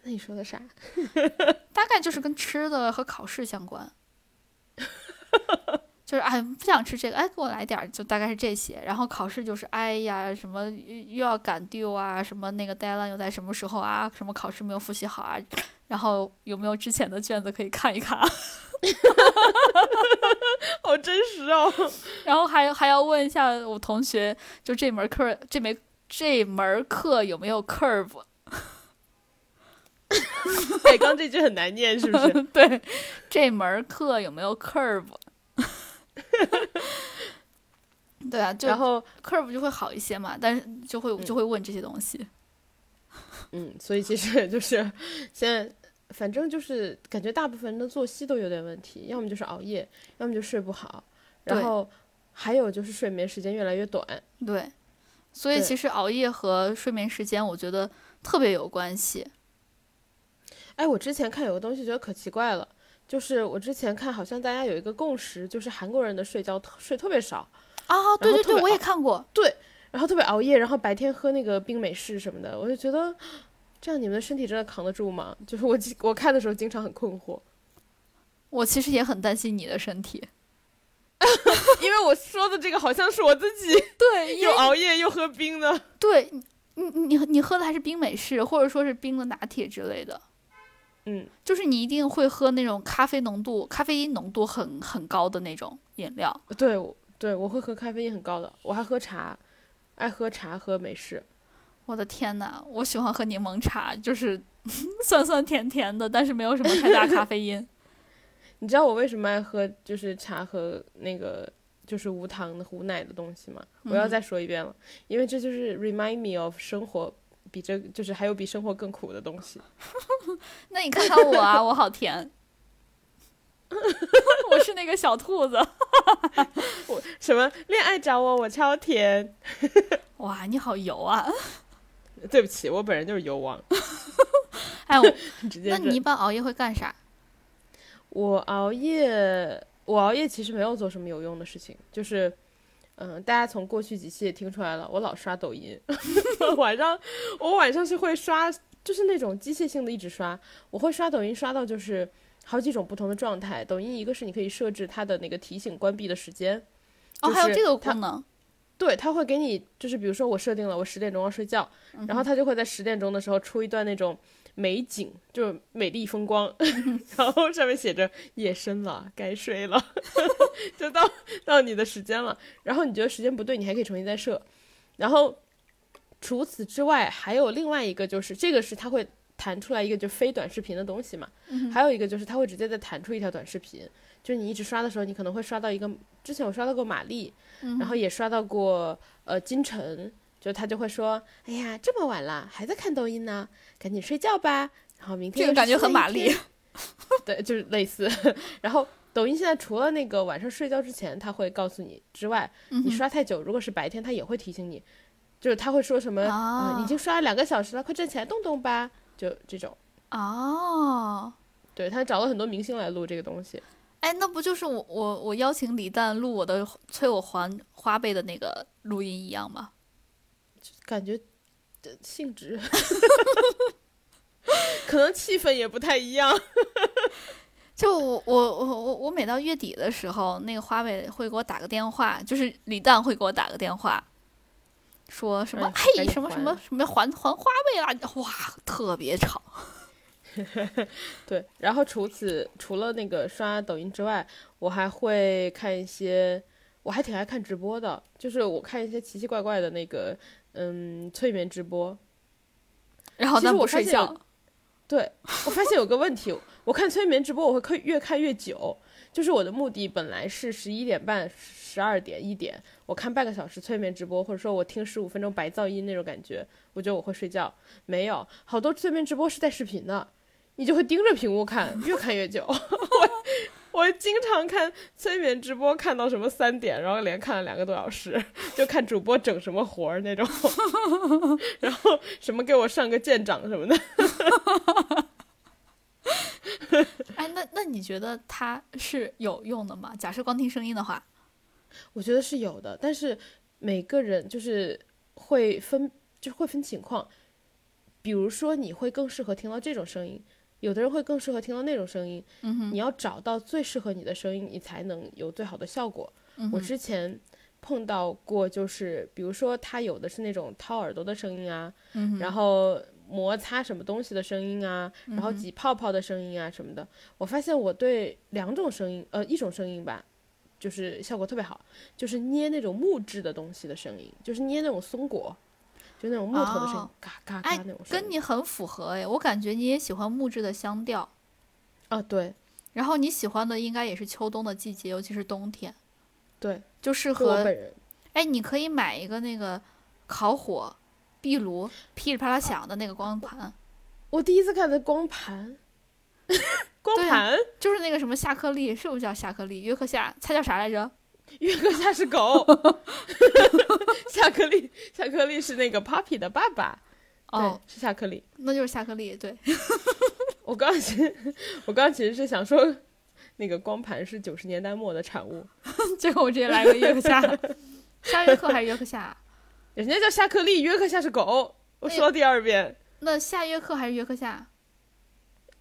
那你说的啥？大概就是跟吃的和考试相关。就是哎，不想吃这个，哎，给我来点儿，就大概是这些。然后考试就是哎呀，什么又要赶 due 啊，什么那个 deadline 又在什么时候啊？什么考试没有复习好啊？然后有没有之前的卷子可以看一看？好真实哦。然后还还要问一下我同学，就这门课，这门这门课有没有 curve？哎，刚这句很难念，是不是？对，这门课有没有 curve？对啊，然后 curve 就会好一些嘛，但是就会就会问这些东西。嗯，所以其实就是现在，反正就是感觉大部分人的作息都有点问题，要么就是熬夜，要么就睡不好，然后还有就是睡眠时间越来越短。对，所以其实熬夜和睡眠时间，我觉得特别有关系。哎，我之前看有个东西，觉得可奇怪了。就是我之前看，好像大家有一个共识，就是韩国人的睡觉睡特别少啊。对对对，我也看过。对，然后特别熬夜，然后白天喝那个冰美式什么的，我就觉得这样你们的身体真的扛得住吗？就是我我看的时候经常很困惑。我其实也很担心你的身体，因为我说的这个好像是我自己。对，又熬夜又喝冰的。对，你你你喝的还是冰美式，或者说是冰的拿铁之类的。嗯，就是你一定会喝那种咖啡浓度、咖啡因浓度很很高的那种饮料。对，对我会喝咖啡因很高的，我还喝茶，爱喝茶喝美式。我的天呐，我喜欢喝柠檬茶，就是 酸酸甜甜的，但是没有什么太大咖啡因。你知道我为什么爱喝就是茶和那个就是无糖的无奶的东西吗？我要再说一遍了，因为这就是 remind me of 生活。比这就是还有比生活更苦的东西。那你看看我啊，我好甜。我是那个小兔子。我什么恋爱找我，我超甜。哇，你好油啊！对不起，我本人就是油王。哎，我那你一般熬夜会干啥？我熬夜，我熬夜其实没有做什么有用的事情，就是。嗯，大家从过去几期也听出来了，我老刷抖音，晚上我晚上是会刷，就是那种机械性的一直刷，我会刷抖音刷到就是好几种不同的状态。抖音一个是你可以设置它的那个提醒关闭的时间，哦，还有这个功能，对，它会给你就是比如说我设定了我十点钟要睡觉，然后它就会在十点钟的时候出一段那种。美景就是美丽风光，然后上面写着夜深了，该睡了，就到到你的时间了。然后你觉得时间不对，你还可以重新再设。然后除此之外，还有另外一个，就是这个是它会弹出来一个就非短视频的东西嘛。还有一个就是它会直接再弹出一条短视频，就是你一直刷的时候，你可能会刷到一个，之前我刷到过玛丽，然后也刷到过呃金晨。就他就会说：“哎呀，这么晚了还在看抖音呢，赶紧睡觉吧。”然后明天这个感觉很玛丽，对，就是类似。然后抖音现在除了那个晚上睡觉之前他会告诉你之外，你刷太久，如果是白天他也会提醒你，就是他会说什么：“啊，已经刷了两个小时了，快站起来动动吧。”就这种。哦，对他找了很多明星来录这个东西。哎，那不就是我我我邀请李诞录我的催我还花呗的那个录音一样吗？感觉的性质，可能气氛也不太一样。就我我我我我每到月底的时候，那个花呗会给我打个电话，就是李诞会给我打个电话，说什么嘿什么什么什么还还花呗啦，哇，特别吵。对，然后除此除了那个刷抖音之外，我还会看一些，我还挺爱看直播的，就是我看一些奇奇怪怪的那个，嗯，催眠直播。然后但不其实我睡觉，对我发现有个问题，我看催眠直播我会看越看越久，就是我的目的本来是十一点半、十二点、一点，我看半个小时催眠直播，或者说我听十五分钟白噪音那种感觉，我觉得我会睡觉。没有，好多催眠直播是带视频的，你就会盯着屏幕看，越看越久。我 我经常看催眠直播，看到什么三点，然后连看了两个多小时，就看主播整什么活儿那种，然后什么给我上个舰长什么的。哎，那那你觉得它是有用的吗？假设光听声音的话，我觉得是有的，但是每个人就是会分，就是会分情况。比如说，你会更适合听到这种声音，有的人会更适合听到那种声音。嗯，你要找到最适合你的声音，你才能有最好的效果。我之前碰到过，就是比如说，它有的是那种掏耳朵的声音啊，嗯，然后摩擦什么东西的声音啊，然后挤泡泡的声音啊什么的。我发现我对两种声音，呃，一种声音吧，就是效果特别好，就是捏那种木质的东西的声音，就是捏那种松果，就那种木头的声音，哦嘎嘎哎嘎那种声音。跟你很符合哎，我感觉你也喜欢木质的香调，啊，对然后你喜欢的应该也是秋冬的季节，尤其是冬天，对，就适合。哎，你可以买一个那个烤火壁炉噼里啪啦响的那个光盘，我第一次看的光盘，光盘，就是那个什么夏克利，是不是叫夏克利？约克夏，它叫啥来着？约克夏是狗，夏克利，夏克利是那个 Papi 的爸爸，哦，是夏克利。那就是夏克利，对。我刚其实，我刚其实是想说，那个光盘是九十年代末的产物，结果我直接来个约克夏，夏约克还是约克夏？人家叫夏克利，约克夏是狗。我说第二遍，那夏约克还是约克夏？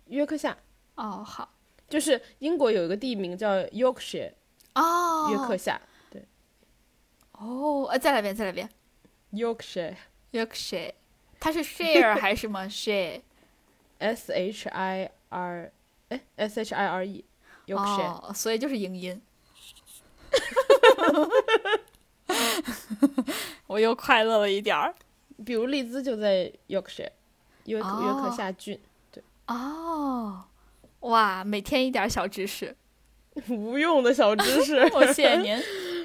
约克夏哦，好，就是英国有一个地名叫 Yorkshire，哦，约克夏对。哦，呃，再来一遍，再来一遍，Yorkshire。，Yorkshire，它是 share 还是什么 share？S H I R，哎，S H I R E，Yorkshire，、哦，所以就是英音。我又快乐了一点儿。比如利兹就在 Yorkshire，约克、约克哦夏郡，对。哦，哇，每天一点儿小知识，无用的小知识。我谢谢您。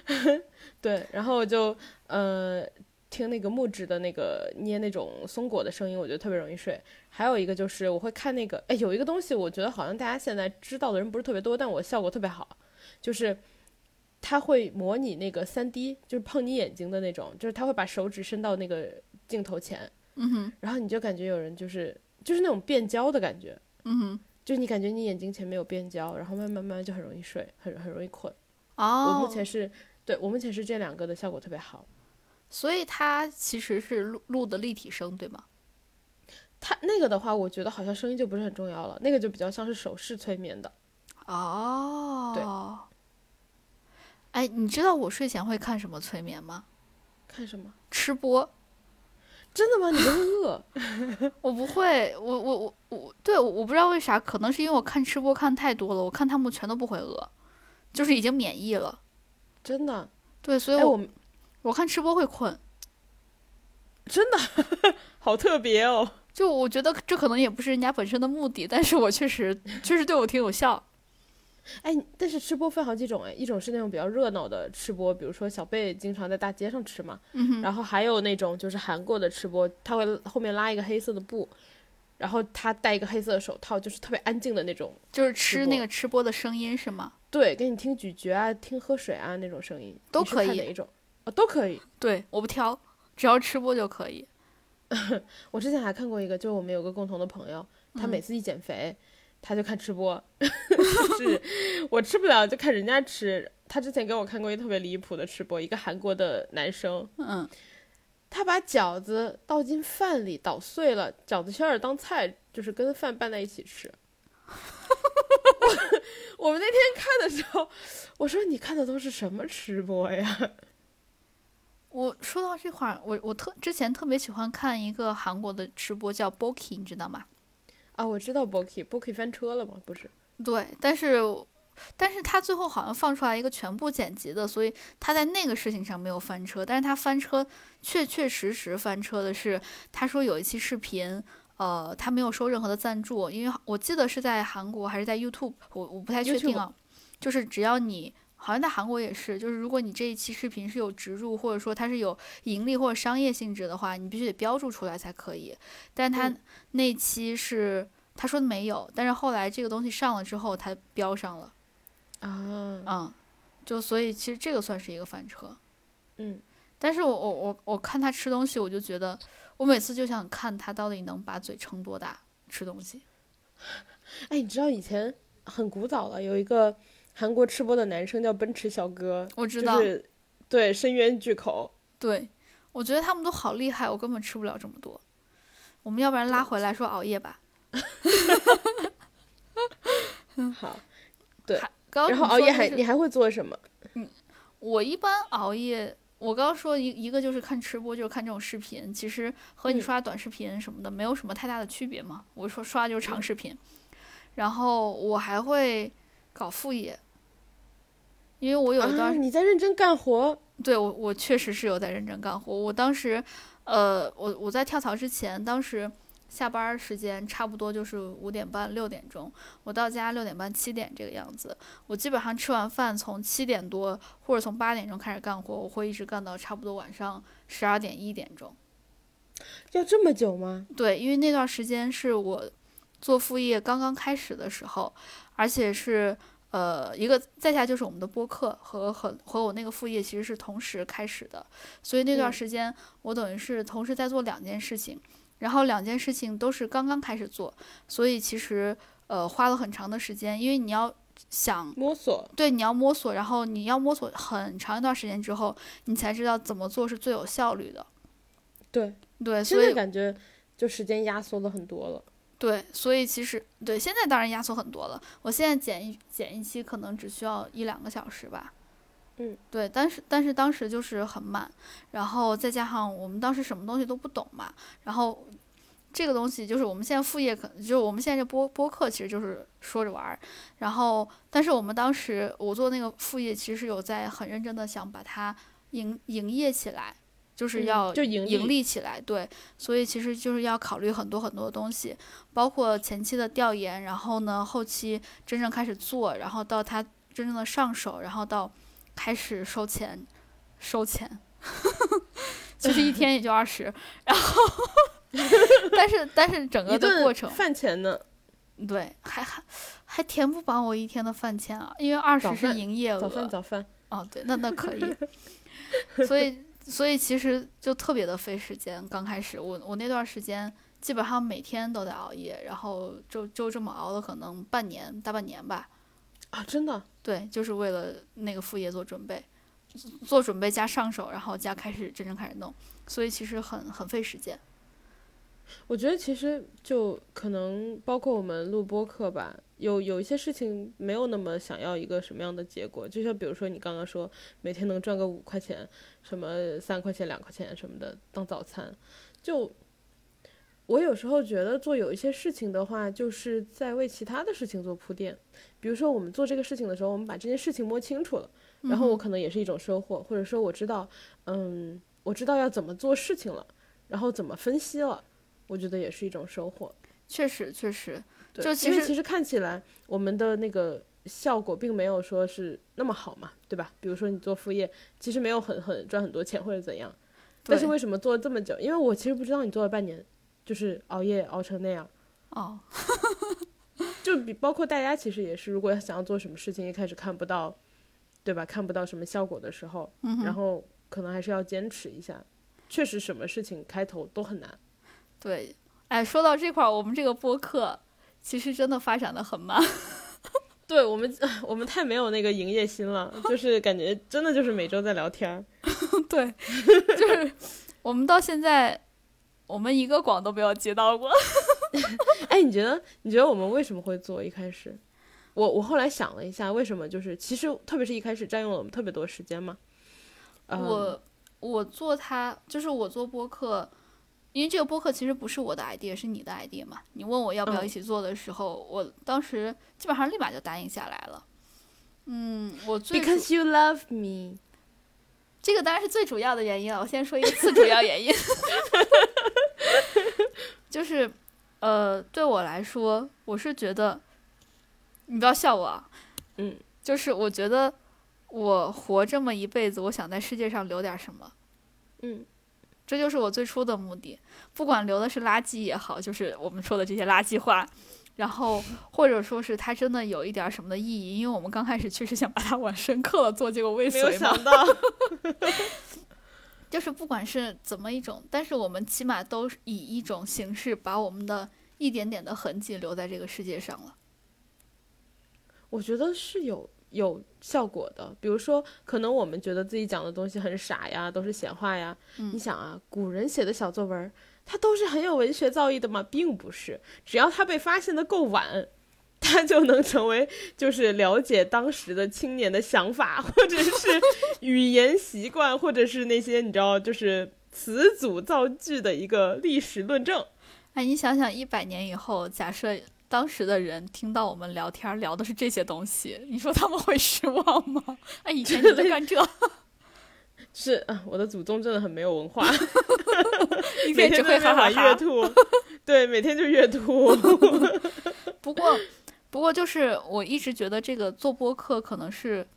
对，然后我就呃听那个木质的那个捏那种松果的声音，我觉得特别容易睡。还有一个就是我会看那个，哎，有一个东西，我觉得好像大家现在知道的人不是特别多，但我效果特别好，就是它会模拟那个三 D，就是碰你眼睛的那种，就是它会把手指伸到那个镜头前，嗯哼，然后你就感觉有人就是就是那种变焦的感觉。嗯哼，就是你感觉你眼睛前面有变焦，然后慢慢慢慢就很容易睡，很很容易困。哦，我目前是对我目前是这两个的效果特别好。所以它其实是录录的立体声，对吗？它那个的话，我觉得好像声音就不是很重要了，那个就比较像是手势催眠的。哦，对。哎，你知道我睡前会看什么催眠吗？看什么？吃播。真的吗？你不会饿？我不会，我我我我，对，我我不知道为啥，可能是因为我看吃播看太多了，我看他们全都不会饿，就是已经免疫了。真的？对，所以哎，我、我看吃播会困，真的 好特别哦。就我觉得这可能也不是人家本身的目的，但是我确实确实对我挺有效。哎，但是吃播分好几种哎，一种是那种比较热闹的吃播，比如说小贝经常在大街上吃嘛，嗯，然后还有那种就是韩国的吃播，他会后面拉一个黑色的布，然后他戴一个黑色的手套，就是特别安静的那种。就是吃那个吃播的声音是吗？对，给你听咀嚼啊，听喝水啊那种声音，都可以哪一种？哦，都可以。对，我不挑，只要吃播就可以。我之前还看过一个，就是我们有个共同的朋友，他每嗯次一减肥，他就看吃播，是我吃不了就看人家吃。他之前给我看过一个特别离谱的吃播，一个韩国的男生，嗯，他把饺子倒进饭里捣碎了，饺子馅儿当菜，就是跟饭拌在一起吃。我我们那天看的时候，我说你看的都是什么吃播呀？我说到这块儿，我我特之前特别喜欢看一个韩国的吃播叫 Boki，你知道吗？啊，我知道 Boki，Boki 翻车了吗？不是，对，但是但是他最后好像放出来一个全部剪辑的，所以他在那个事情上没有翻车，但是他翻车确确实实翻车的是，他说有一期视频，呃，他没有收任何的赞助，因为我记得是在韩国还是在 YouTube，我我不太确定啊，就是只要你。好像在韩国也是，就是如果你这一期视频是有植入，或者说它是有盈利或者商业性质的话，你必须得标注出来才可以。但他那期是他说没有，但是后来这个东西上了之后，他标上了。啊，嗯，就所以其实这个算是一个翻车。嗯，但是我我我我看他吃东西，我就觉得我每次就想看他到底能把嘴撑多大吃东西。哎，你知道以前很古早了，有一个。韩国吃播的男生叫奔驰小哥，我知道，对，深渊巨口，对，我觉得他们都好厉害，我根本吃不了这么多。我们要不然拉回来说熬夜吧。好，对，然后熬夜还你还会做什么？嗯，我一般熬夜，我刚刚说一一个就是看吃播，就是看这种视频，其实和你刷短视频什么的没有什么太大的区别嘛。我说刷就是长视频，然后我还会搞副业。因为我有一段你在认真干活，对我我确实是有在认真干活。我当时，呃，我我在跳槽之前，当时下班时间差不多就是五点半六点钟，我到家六点半七点这个样子。我基本上吃完饭从七点多或者从八点钟开始干活，我会一直干到差不多晚上十二点一点钟。要这么久吗？对，因为那段时间是我做副业刚刚开始的时候，而且是。呃，一个再下就是我们的播客和和和我那个副业其实是同时开始的，所以那段时间我等于是同时在做两件事情，然后两件事情都是刚刚开始做，所以其实呃花了很长的时间，因为你要想摸索，对，你要摸索，然后你要摸索很长一段时间之后，你才知道怎么做是最有效率的。对对，所以感觉就时间压缩了很多了。对，所以其实对现在当然压缩很多了。我现在剪一剪一期可能只需要一两个小时吧。嗯，对，但是但是当时就是很慢，然后再加上我们当时什么东西都不懂嘛，然后这个东西就是我们现在副业可能就是我们现在这播播客其实就是说着玩儿，然后但是我们当时我做那个副业其实有在很认真的想把它营营业起来。就是要就盈利起来，对，所以其实就是要考虑很多很多的东西，包括前期的调研，然后呢，后期真正开始做，然后到他真正的上手，然后到开始收钱，收钱，其实一天也就二十，然后，但是但是整个的过程饭钱呢？对，还还还填不饱我一天的饭钱啊，因为二十是营业额，早饭早饭，哦，对，那那可以，所以。所以其实就特别的费时间。刚开始，我我那段时间基本上每天都在熬夜，然后就就这么熬了可能半年大半年吧。啊，真的？对，就是为了那个副业做准备，做准备加上手，然后加开始真正开始弄。所以其实很很费时间。我觉得其实就可能包括我们录播课吧。有有一些事情没有那么想要一个什么样的结果，就像比如说你刚刚说每天能赚个五块钱，什么三块钱、两块钱什么的当早餐，就我有时候觉得做有一些事情的话，就是在为其他的事情做铺垫。比如说我们做这个事情的时候，我们把这件事情摸清楚了，然后我可能也是一种收获，或者说我知道，嗯，我知道要怎么做事情了，然后怎么分析了，我觉得也是一种收获。确实，确实。就其实其实看起来我们的那个效果并没有说是那么好嘛，对吧？比如说你做副业，其实没有很很赚很多钱或者怎样，但是为什么做了这么久？因为我其实不知道你做了半年，就是熬夜熬成那样。哦，就比包括大家其实也是，如果想要做什么事情，一开始看不到，对吧？看不到什么效果的时候，然后可能还是要坚持一下。确实，什么事情开头都很难。对，哎，说到这块儿，我们这个播客。其实真的发展的很慢，对我们，我们太没有那个营业心了，就是感觉真的就是每周在聊天儿，对，就是我们到现在，我们一个广都没有接到过。哎，你觉得？你觉得我们为什么会做？一开始，我我后来想了一下，为什么就是其实特别是一开始占用了我们特别多时间嘛？我我做它，就是我做播客，因为这个播客其实不是我的 idea，是你的 idea 嘛。你问我要不要嗯一起做的时候，我当时基本上立马就答应下来了。嗯，我 Because you love me。这个当然是最主要的原因了。我先说一个次主要原因，就是呃，对我来说，我是觉得，你不要笑我啊，嗯，就是我觉得我活这么一辈子，我想在世界上留点什么。嗯这就是我最初的目的，不管留的是垃圾也好，就是我们说的这些垃圾话，然后 或者说是它真的有一点儿什么的意义，因为我们刚开始确实想把它往深刻了做，结果未没有。想到，就是不管是怎么一种，但是我们起码都是以一种形式把我们的一点点的痕迹留在这个世界上了。我觉得是有有效果的。比如说，可能我们觉得自己讲的东西很傻呀，都是闲话呀。嗯你想啊，古人写的小作文，它都是很有文学造诣的吗？并不是，只要它被发现的够晚。他就能成为就是了解当时的青年的想法，或者是 语言习惯，或者是那些你知道就是词组造句的一个历史论证。哎，你想想，一百年以后，假设当时的人听到我们聊天聊的是这些东西，你说他们会失望吗？哎，以前你在干这，是啊，我的祖宗真的很没有文化，一每天只会哈哈哈。边玩阅兔，对，每天就阅兔。不过，不过就是我一直觉得这个做播客可能是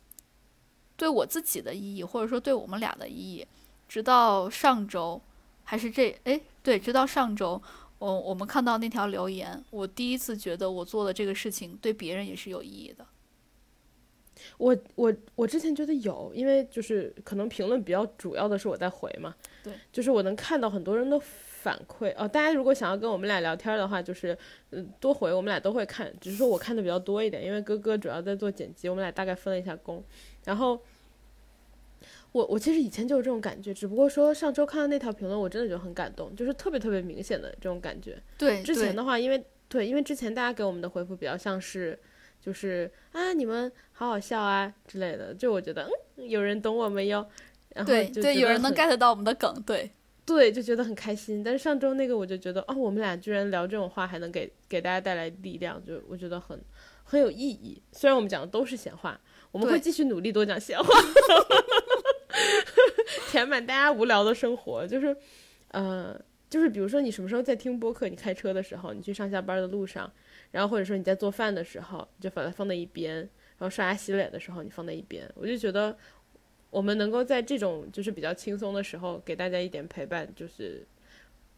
对我自己的意义，或者说对我们俩的意义。直到上周，还是这哎对，直到上周，我我们看到那条留言，我第一次觉得我做的这个事情对别人也是有意义的。我我我之前觉得有，因为就是可能评论比较主要的是我在回嘛，对，就是我能看到很多人的反馈哦。大家如果想要跟我们俩聊天的话，就是嗯多回，我们俩都会看，只是说我看的比较多一点，因为哥哥主要在做剪辑，我们俩大概分了一下工。然后我我其实以前就有这种感觉，只不过说上周看到那条评论，我真的就很感动，就是特别特别明显的这种感觉。对，之前的话，因为对，因为之前大家给我们的回复比较像是，就是啊，你们好好笑啊之类的，就我觉得嗯，有人懂我们哟，然后对对，有人能 get 到我们的梗，对 对，就觉得很开心。但是上周那个我就觉得，哦，我们俩居然聊这种话，还能给给大家带来力量，就我觉得很很有意义。虽然我们讲的都是闲话，我们会继续努力多讲闲话，填满大家无聊的生活。就是，呃，就是比如说你什么时候在听播客，你开车的时候，你去上下班的路上，然后或者说你在做饭的时候，你就把它放在一边，然后刷牙洗脸的时候你放在一边，我就觉得。我们能够在这种就是比较轻松的时候给大家一点陪伴，就是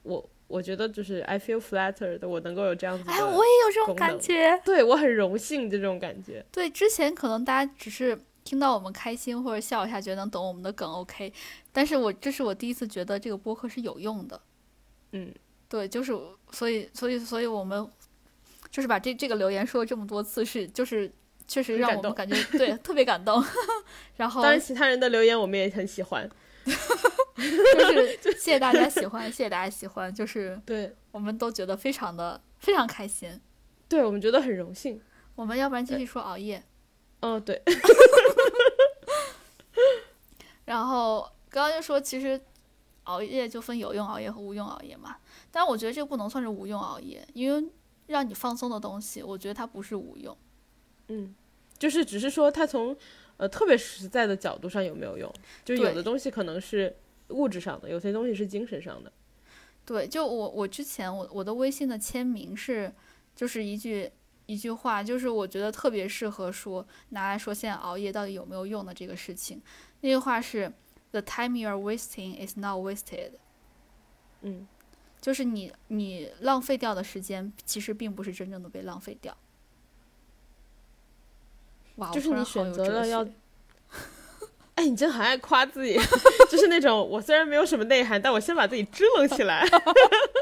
我我觉得就是 I feel flattered，我能够有这样子的，哎，我也有这种感觉。对我很荣幸这种感觉。对，之前可能大家只是听到我们开心或者笑一下，觉得能懂我们的梗 OK，但是我这是我第一次觉得这个播客是有用的。嗯，对，就是所以所以所以我们就是把这这个留言说了这么多次，是就是确实让我们感觉对特别感动。然后当然，其他人的留言我们也很喜欢。就是谢谢大家喜欢，谢谢大家喜欢，就是 对，我们都觉得非常的非常开心。对我们觉得很荣幸。我们要不然继续说熬夜。哦，对，然后刚刚就说，其实熬夜就分有用熬夜和无用熬夜嘛。但是我觉得这个不能算是无用熬夜，因为让你放松的东西，我觉得它不是无用。嗯，就是只是说它从呃特别实在的角度上有没有用，就有的东西可能是物质上的，有些东西是精神上的。对，就我我之前我我的微信的签名是就是一句一句话，就是我觉得特别适合说拿来说现在熬夜到底有没有用的这个事情。那句话是 “The time you are wasting is not wasted”，嗯，就是你你浪费掉的时间其实并不是真正的被浪费掉。哇，就是你选择了要 哎，你真很爱夸自己，就是那种我虽然没有什么内涵，但我先把自己支棱起来。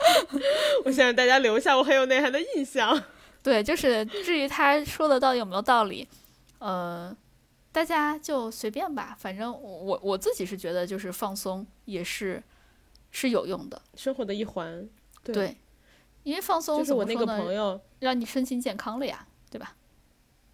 我想让大家留下我很有内涵的印象。对，就是至于他说的到底有没有道理，呃，大家就随便吧。反正我我自己是觉得，就是放松也是是有用的。生活的一环。对，对，因为放松就是我那个朋友，让你身心健康了呀，对吧？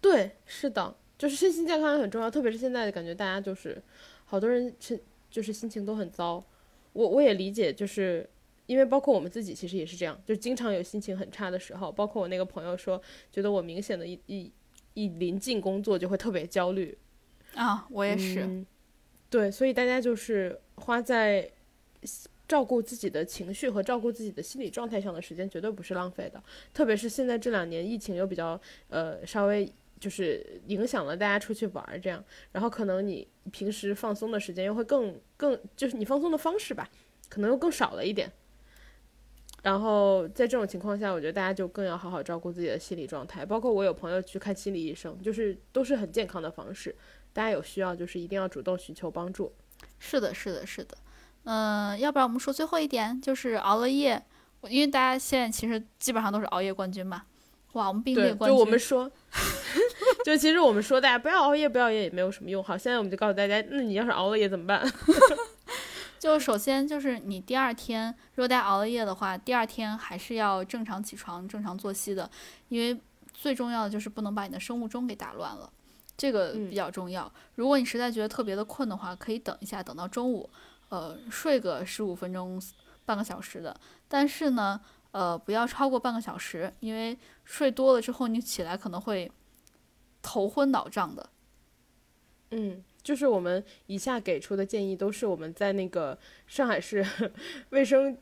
对，是的，就是身心健康也很重要，特别是现在感觉大家就是好多人身就是心情都很糟。我我也理解，就是因为包括我们自己其实也是这样，就经常有心情很差的时候。包括我那个朋友说，觉得我明显的一一一临近工作就会特别焦虑。啊，我也是。嗯对，所以大家就是花在照顾自己的情绪和照顾自己的心理状态上的时间，绝对不是浪费的。特别是现在这两年疫情又比较呃稍微就是影响了大家出去玩儿这样，然后可能你平时放松的时间又会更更就是你放松的方式吧，可能又更少了一点。然后在这种情况下，我觉得大家就更要好好照顾自己的心理状态。包括我有朋友去看心理医生，就是都是很健康的方式。大家有需要就是一定要主动寻求帮助。是的，是的，是的。嗯、要不然我们说最后一点，就是熬了夜，因为大家现在其实基本上都是熬夜冠军嘛。哇，我们并列对，冠军，就我们说，就其实我们说大家不要熬夜，不要熬夜也没有什么用。好，现在我们就告诉大家，那你要是熬了夜怎么办？就首先就是你第二天，如果大家熬了夜的话，第二天还是要正常起床、正常作息的，因为最重要的就是不能把你的生物钟给打乱了，这个嗯比较重要。如果你实在觉得特别的困的话，可以等一下，等到中午，呃，睡个十五分钟、半个小时的。但是呢，呃，不要超过半个小时，因为睡多了之后你起来可能会头昏脑胀的。嗯，就是我们以下给出的建议都是我们在那个上海市 卫生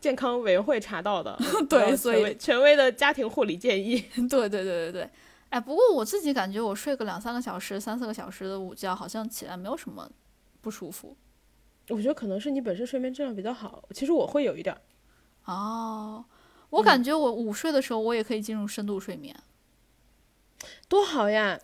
健康委员会查到的，对所以权威的家庭护理建议。对对对对对，哎，不过我自己感觉我睡个两三个小时、三四个小时的午觉，好像起来没有什么不舒服。我觉得可能是你本身睡眠质量比较好，其实我会有一点儿。哦，我嗯感觉我午睡的时候，我也可以进入深度睡眠。多好呀！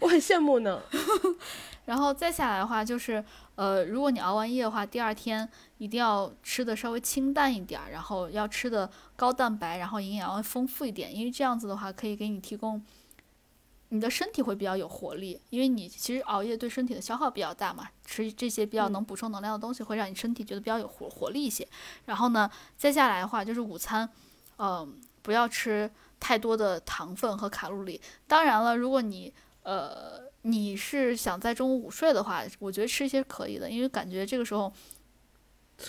我很羡慕呢。然后再下来的话，就是呃，如果你熬完夜的话，第二天一定要吃的稍微清淡一点儿，然后要吃的高蛋白，然后营养要丰富一点，因为这样子的话可以给你提供你的身体会比较有活力，因为你其实熬夜对身体的消耗比较大嘛，吃这些比较嗯能补充能量的东西会让你身体觉得比较有活活力一些。然后呢，再下来的话就是午餐，嗯、不要吃太多的糖分和卡路里。当然了，如果你呃，你是想在中午午睡的话，我觉得吃一些可以的，因为感觉这个时候，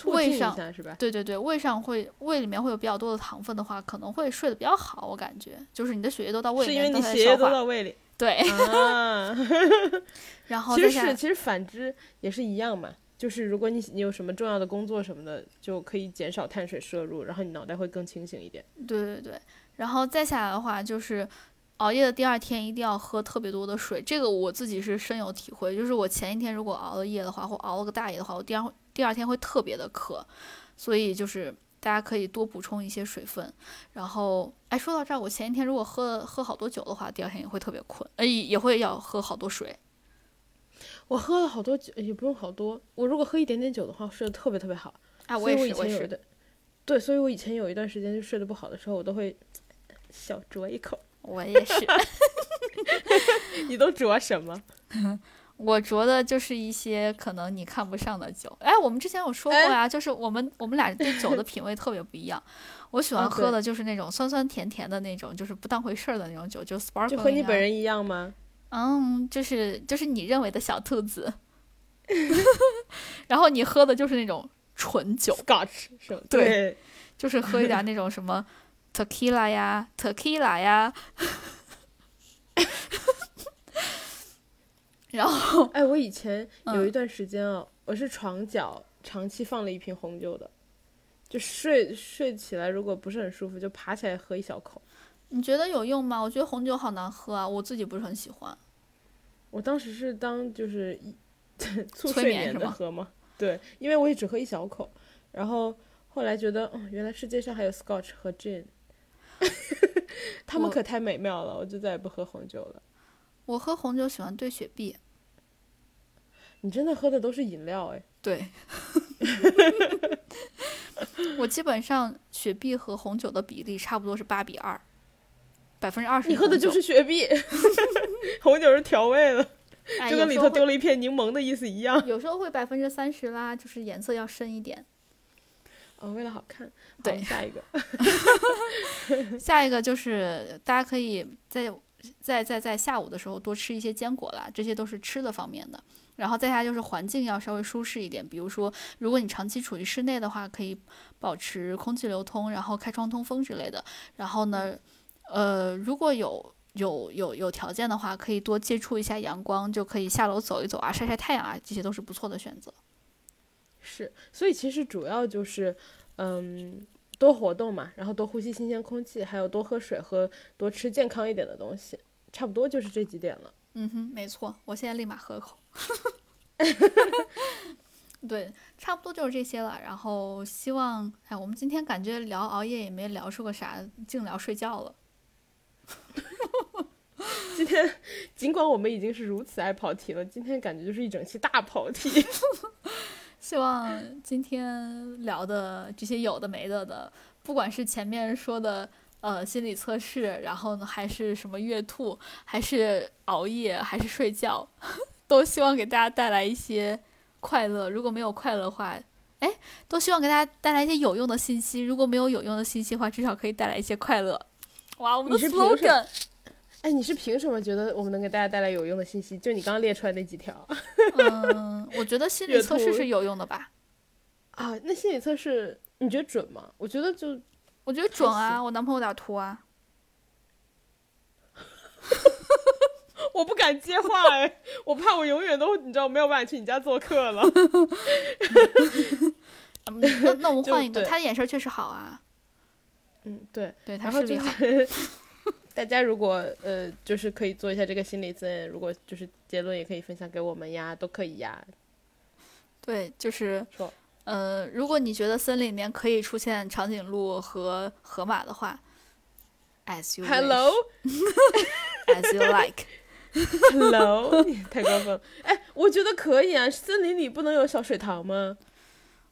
胃上下是吧？对对对，胃上会胃里面会有比较多的糖分的话，可能会睡得比较好。我感觉就是你的血液都到胃里面，是因为你都在消化。血液都到胃里对，啊。然 后其实是，其实反之也是一样嘛。就是如果你你有什么重要的工作什么的，就可以减少碳水摄入，然后你脑袋会更清醒一点。对对对，然后再下来的话就是。熬夜的第二天一定要喝特别多的水，这个我自己是深有体会。就是我前一天如果熬了夜的话，或熬了个大夜的话，我第二第二天会特别的渴，所以就是大家可以多补充一些水分。然后，哎，说到这儿，我前一天如果喝了喝好多酒的话，第二天也会特别困，哎，也会要喝好多水。我喝了好多酒，也不用好多。我如果喝一点点酒的话，睡得特别特别好。啊，我也是，我也是。对，所以我以前有一段时间就睡得不好的时候，我都会小酌一口。我也是，你都酌什么？我酌的就是一些可能你看不上的酒。哎，我们之前有说过呀，就是我们我们俩对酒的品味特别不一样。我喜欢喝的就是那种酸酸甜甜的那种，就是不当回事儿的那种酒，就 sparkling 就和你啊本人一样吗？嗯，就是就是你认为的小兔子，然后你喝的就是那种纯酒，Scotch 是吧？对对，就是喝一点那种什么 tequila 呀、tequila 呀，然后哎，我以前有嗯一段时间啊，我是床脚长期放了一瓶红酒的，就睡睡起来如果不是很舒服，就爬起来喝一小口。你觉得有用吗？我觉得红酒好难喝啊，我自己不是很喜欢。我当时是当就是一 促催睡眠的喝嘛，对，因为我也只喝一小口，然后后来觉得，哦，原来世界上还有 Scotch 和 Gin，他们可太美妙了，我就再也不喝红酒了。我喝红酒喜欢兑雪碧，你真的喝的都是饮料哎，对，我基本上雪碧和红酒的比例差不多是八比二，百分之二十。你喝的就是雪碧，红酒是调味的，哎，就跟里头丢了一片柠檬的意思一样。有时候会百分之三十啦，就是颜色要深一点。哦，为了好看。好对下一个。下一个就是大家可以在在在在下午的时候多吃一些坚果啦，这些都是吃的方面的。然后再下就是环境要稍微舒适一点，比如说，如果你长期处于室内的话，可以保持空气流通，然后开窗通风之类的。然后呢，呃，如果有有有有条件的话，可以多接触一下阳光，就可以下楼走一走啊，晒晒太阳啊，这些都是不错的选择。是，所以其实主要就是，嗯，多活动嘛，然后多呼吸新鲜空气，还有多喝水和多吃健康一点的东西，差不多就是这几点了。嗯哼，没错，我现在立马喝口。对，差不多就是这些了。然后希望，哎，我们今天感觉聊熬夜也没聊出个啥，净聊睡觉了。今天尽管我们已经是如此爱跑题了，今天感觉就是一整期大跑题。希望今天聊的这些有的没的的，不管是前面说的呃心理测试，然后呢还是什么月兔，还是熬夜，还是睡觉，都希望给大家带来一些快乐。如果没有快乐的话，哎，都希望给大家带来一些有用的信息。如果没有有用的信息的话，至少可以带来一些快乐。哇，我们的 slogan，哎，你是凭什么觉得我们能给大家带来有用的信息？就你刚刚列出来那几条嗯，我觉得心理 测试是有用的吧。啊？那心理测试你觉得准吗？我觉得就我觉得准啊，我男朋友打秃啊。我不敢接话哎，我怕我永远都你知道没有办法去你家做客了。嗯，那那我们换一个，他的眼神确实好啊，嗯，对。对他然后就视力好。是大家如果呃就是可以做一下这个心理测验，如果就是结论也可以分享给我们呀，都可以呀。对，就是说呃，如果你觉得森林里面可以出现长颈鹿和河马的话，as you wish, Hello as you like。Hello，太过分了。哎，我觉得可以啊，森林里不能有小水塘吗？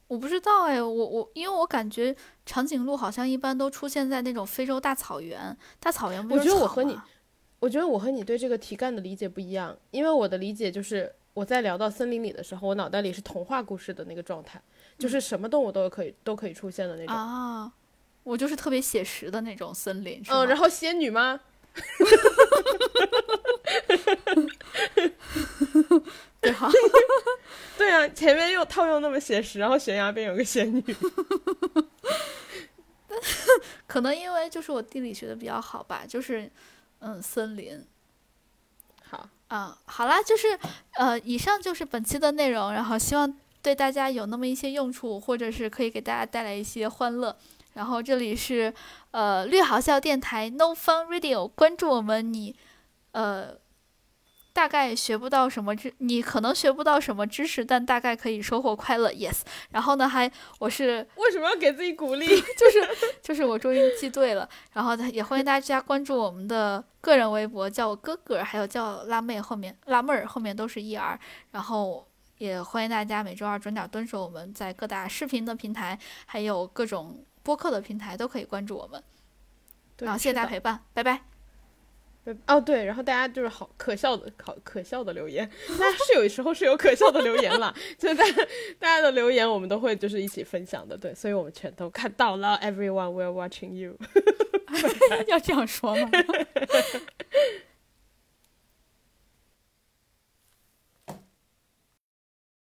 我不知道哎，我我因为我感觉长颈鹿好像一般都出现在那种非洲大草原，大草原不我是我觉得我和你我觉得我和你对这个题干的理解不一样，因为我的理解就是我在聊到森林里的时候，我脑袋里是童话故事的那个状态，就是什么动物都可以都可以出现的那种。啊，我就是特别写实的那种森林，嗯，然后仙女吗？对哈，对啊，前面又套用那么写实，然后悬崖边有个仙女。可能因为就是我地理学的比较好吧，就是嗯森林。好，啊，好啦，就是呃，以上就是本期的内容，然后希望对大家有那么一些用处，或者是可以给大家带来一些欢乐。然后这里是呃绿好笑电台 No Fun Radio，关注我们，你呃大概学不到什么知，你可能学不到什么知识，但大概可以收获快乐。Yes，然后呢，还我是为什么要给自己鼓励？就是就是我终于记对了，然后也欢迎大家关注我们的个人微博，叫我哥哥，还有叫辣妹，后面辣妹儿后面都是 E R，然后也欢迎大家每周二准点蹲守我们在各大视频的平台，还有各种播客的平台都可以关注我们，对然后谢谢大家陪伴，拜拜。哦，对，然后大家就是好可笑的、好可笑的留言，那是有时候是有可笑的留言了，就是大家大家的留言我们都会就是一起分享的，对，所以我们全都看到了，everyone we're watching you。要这样说吗？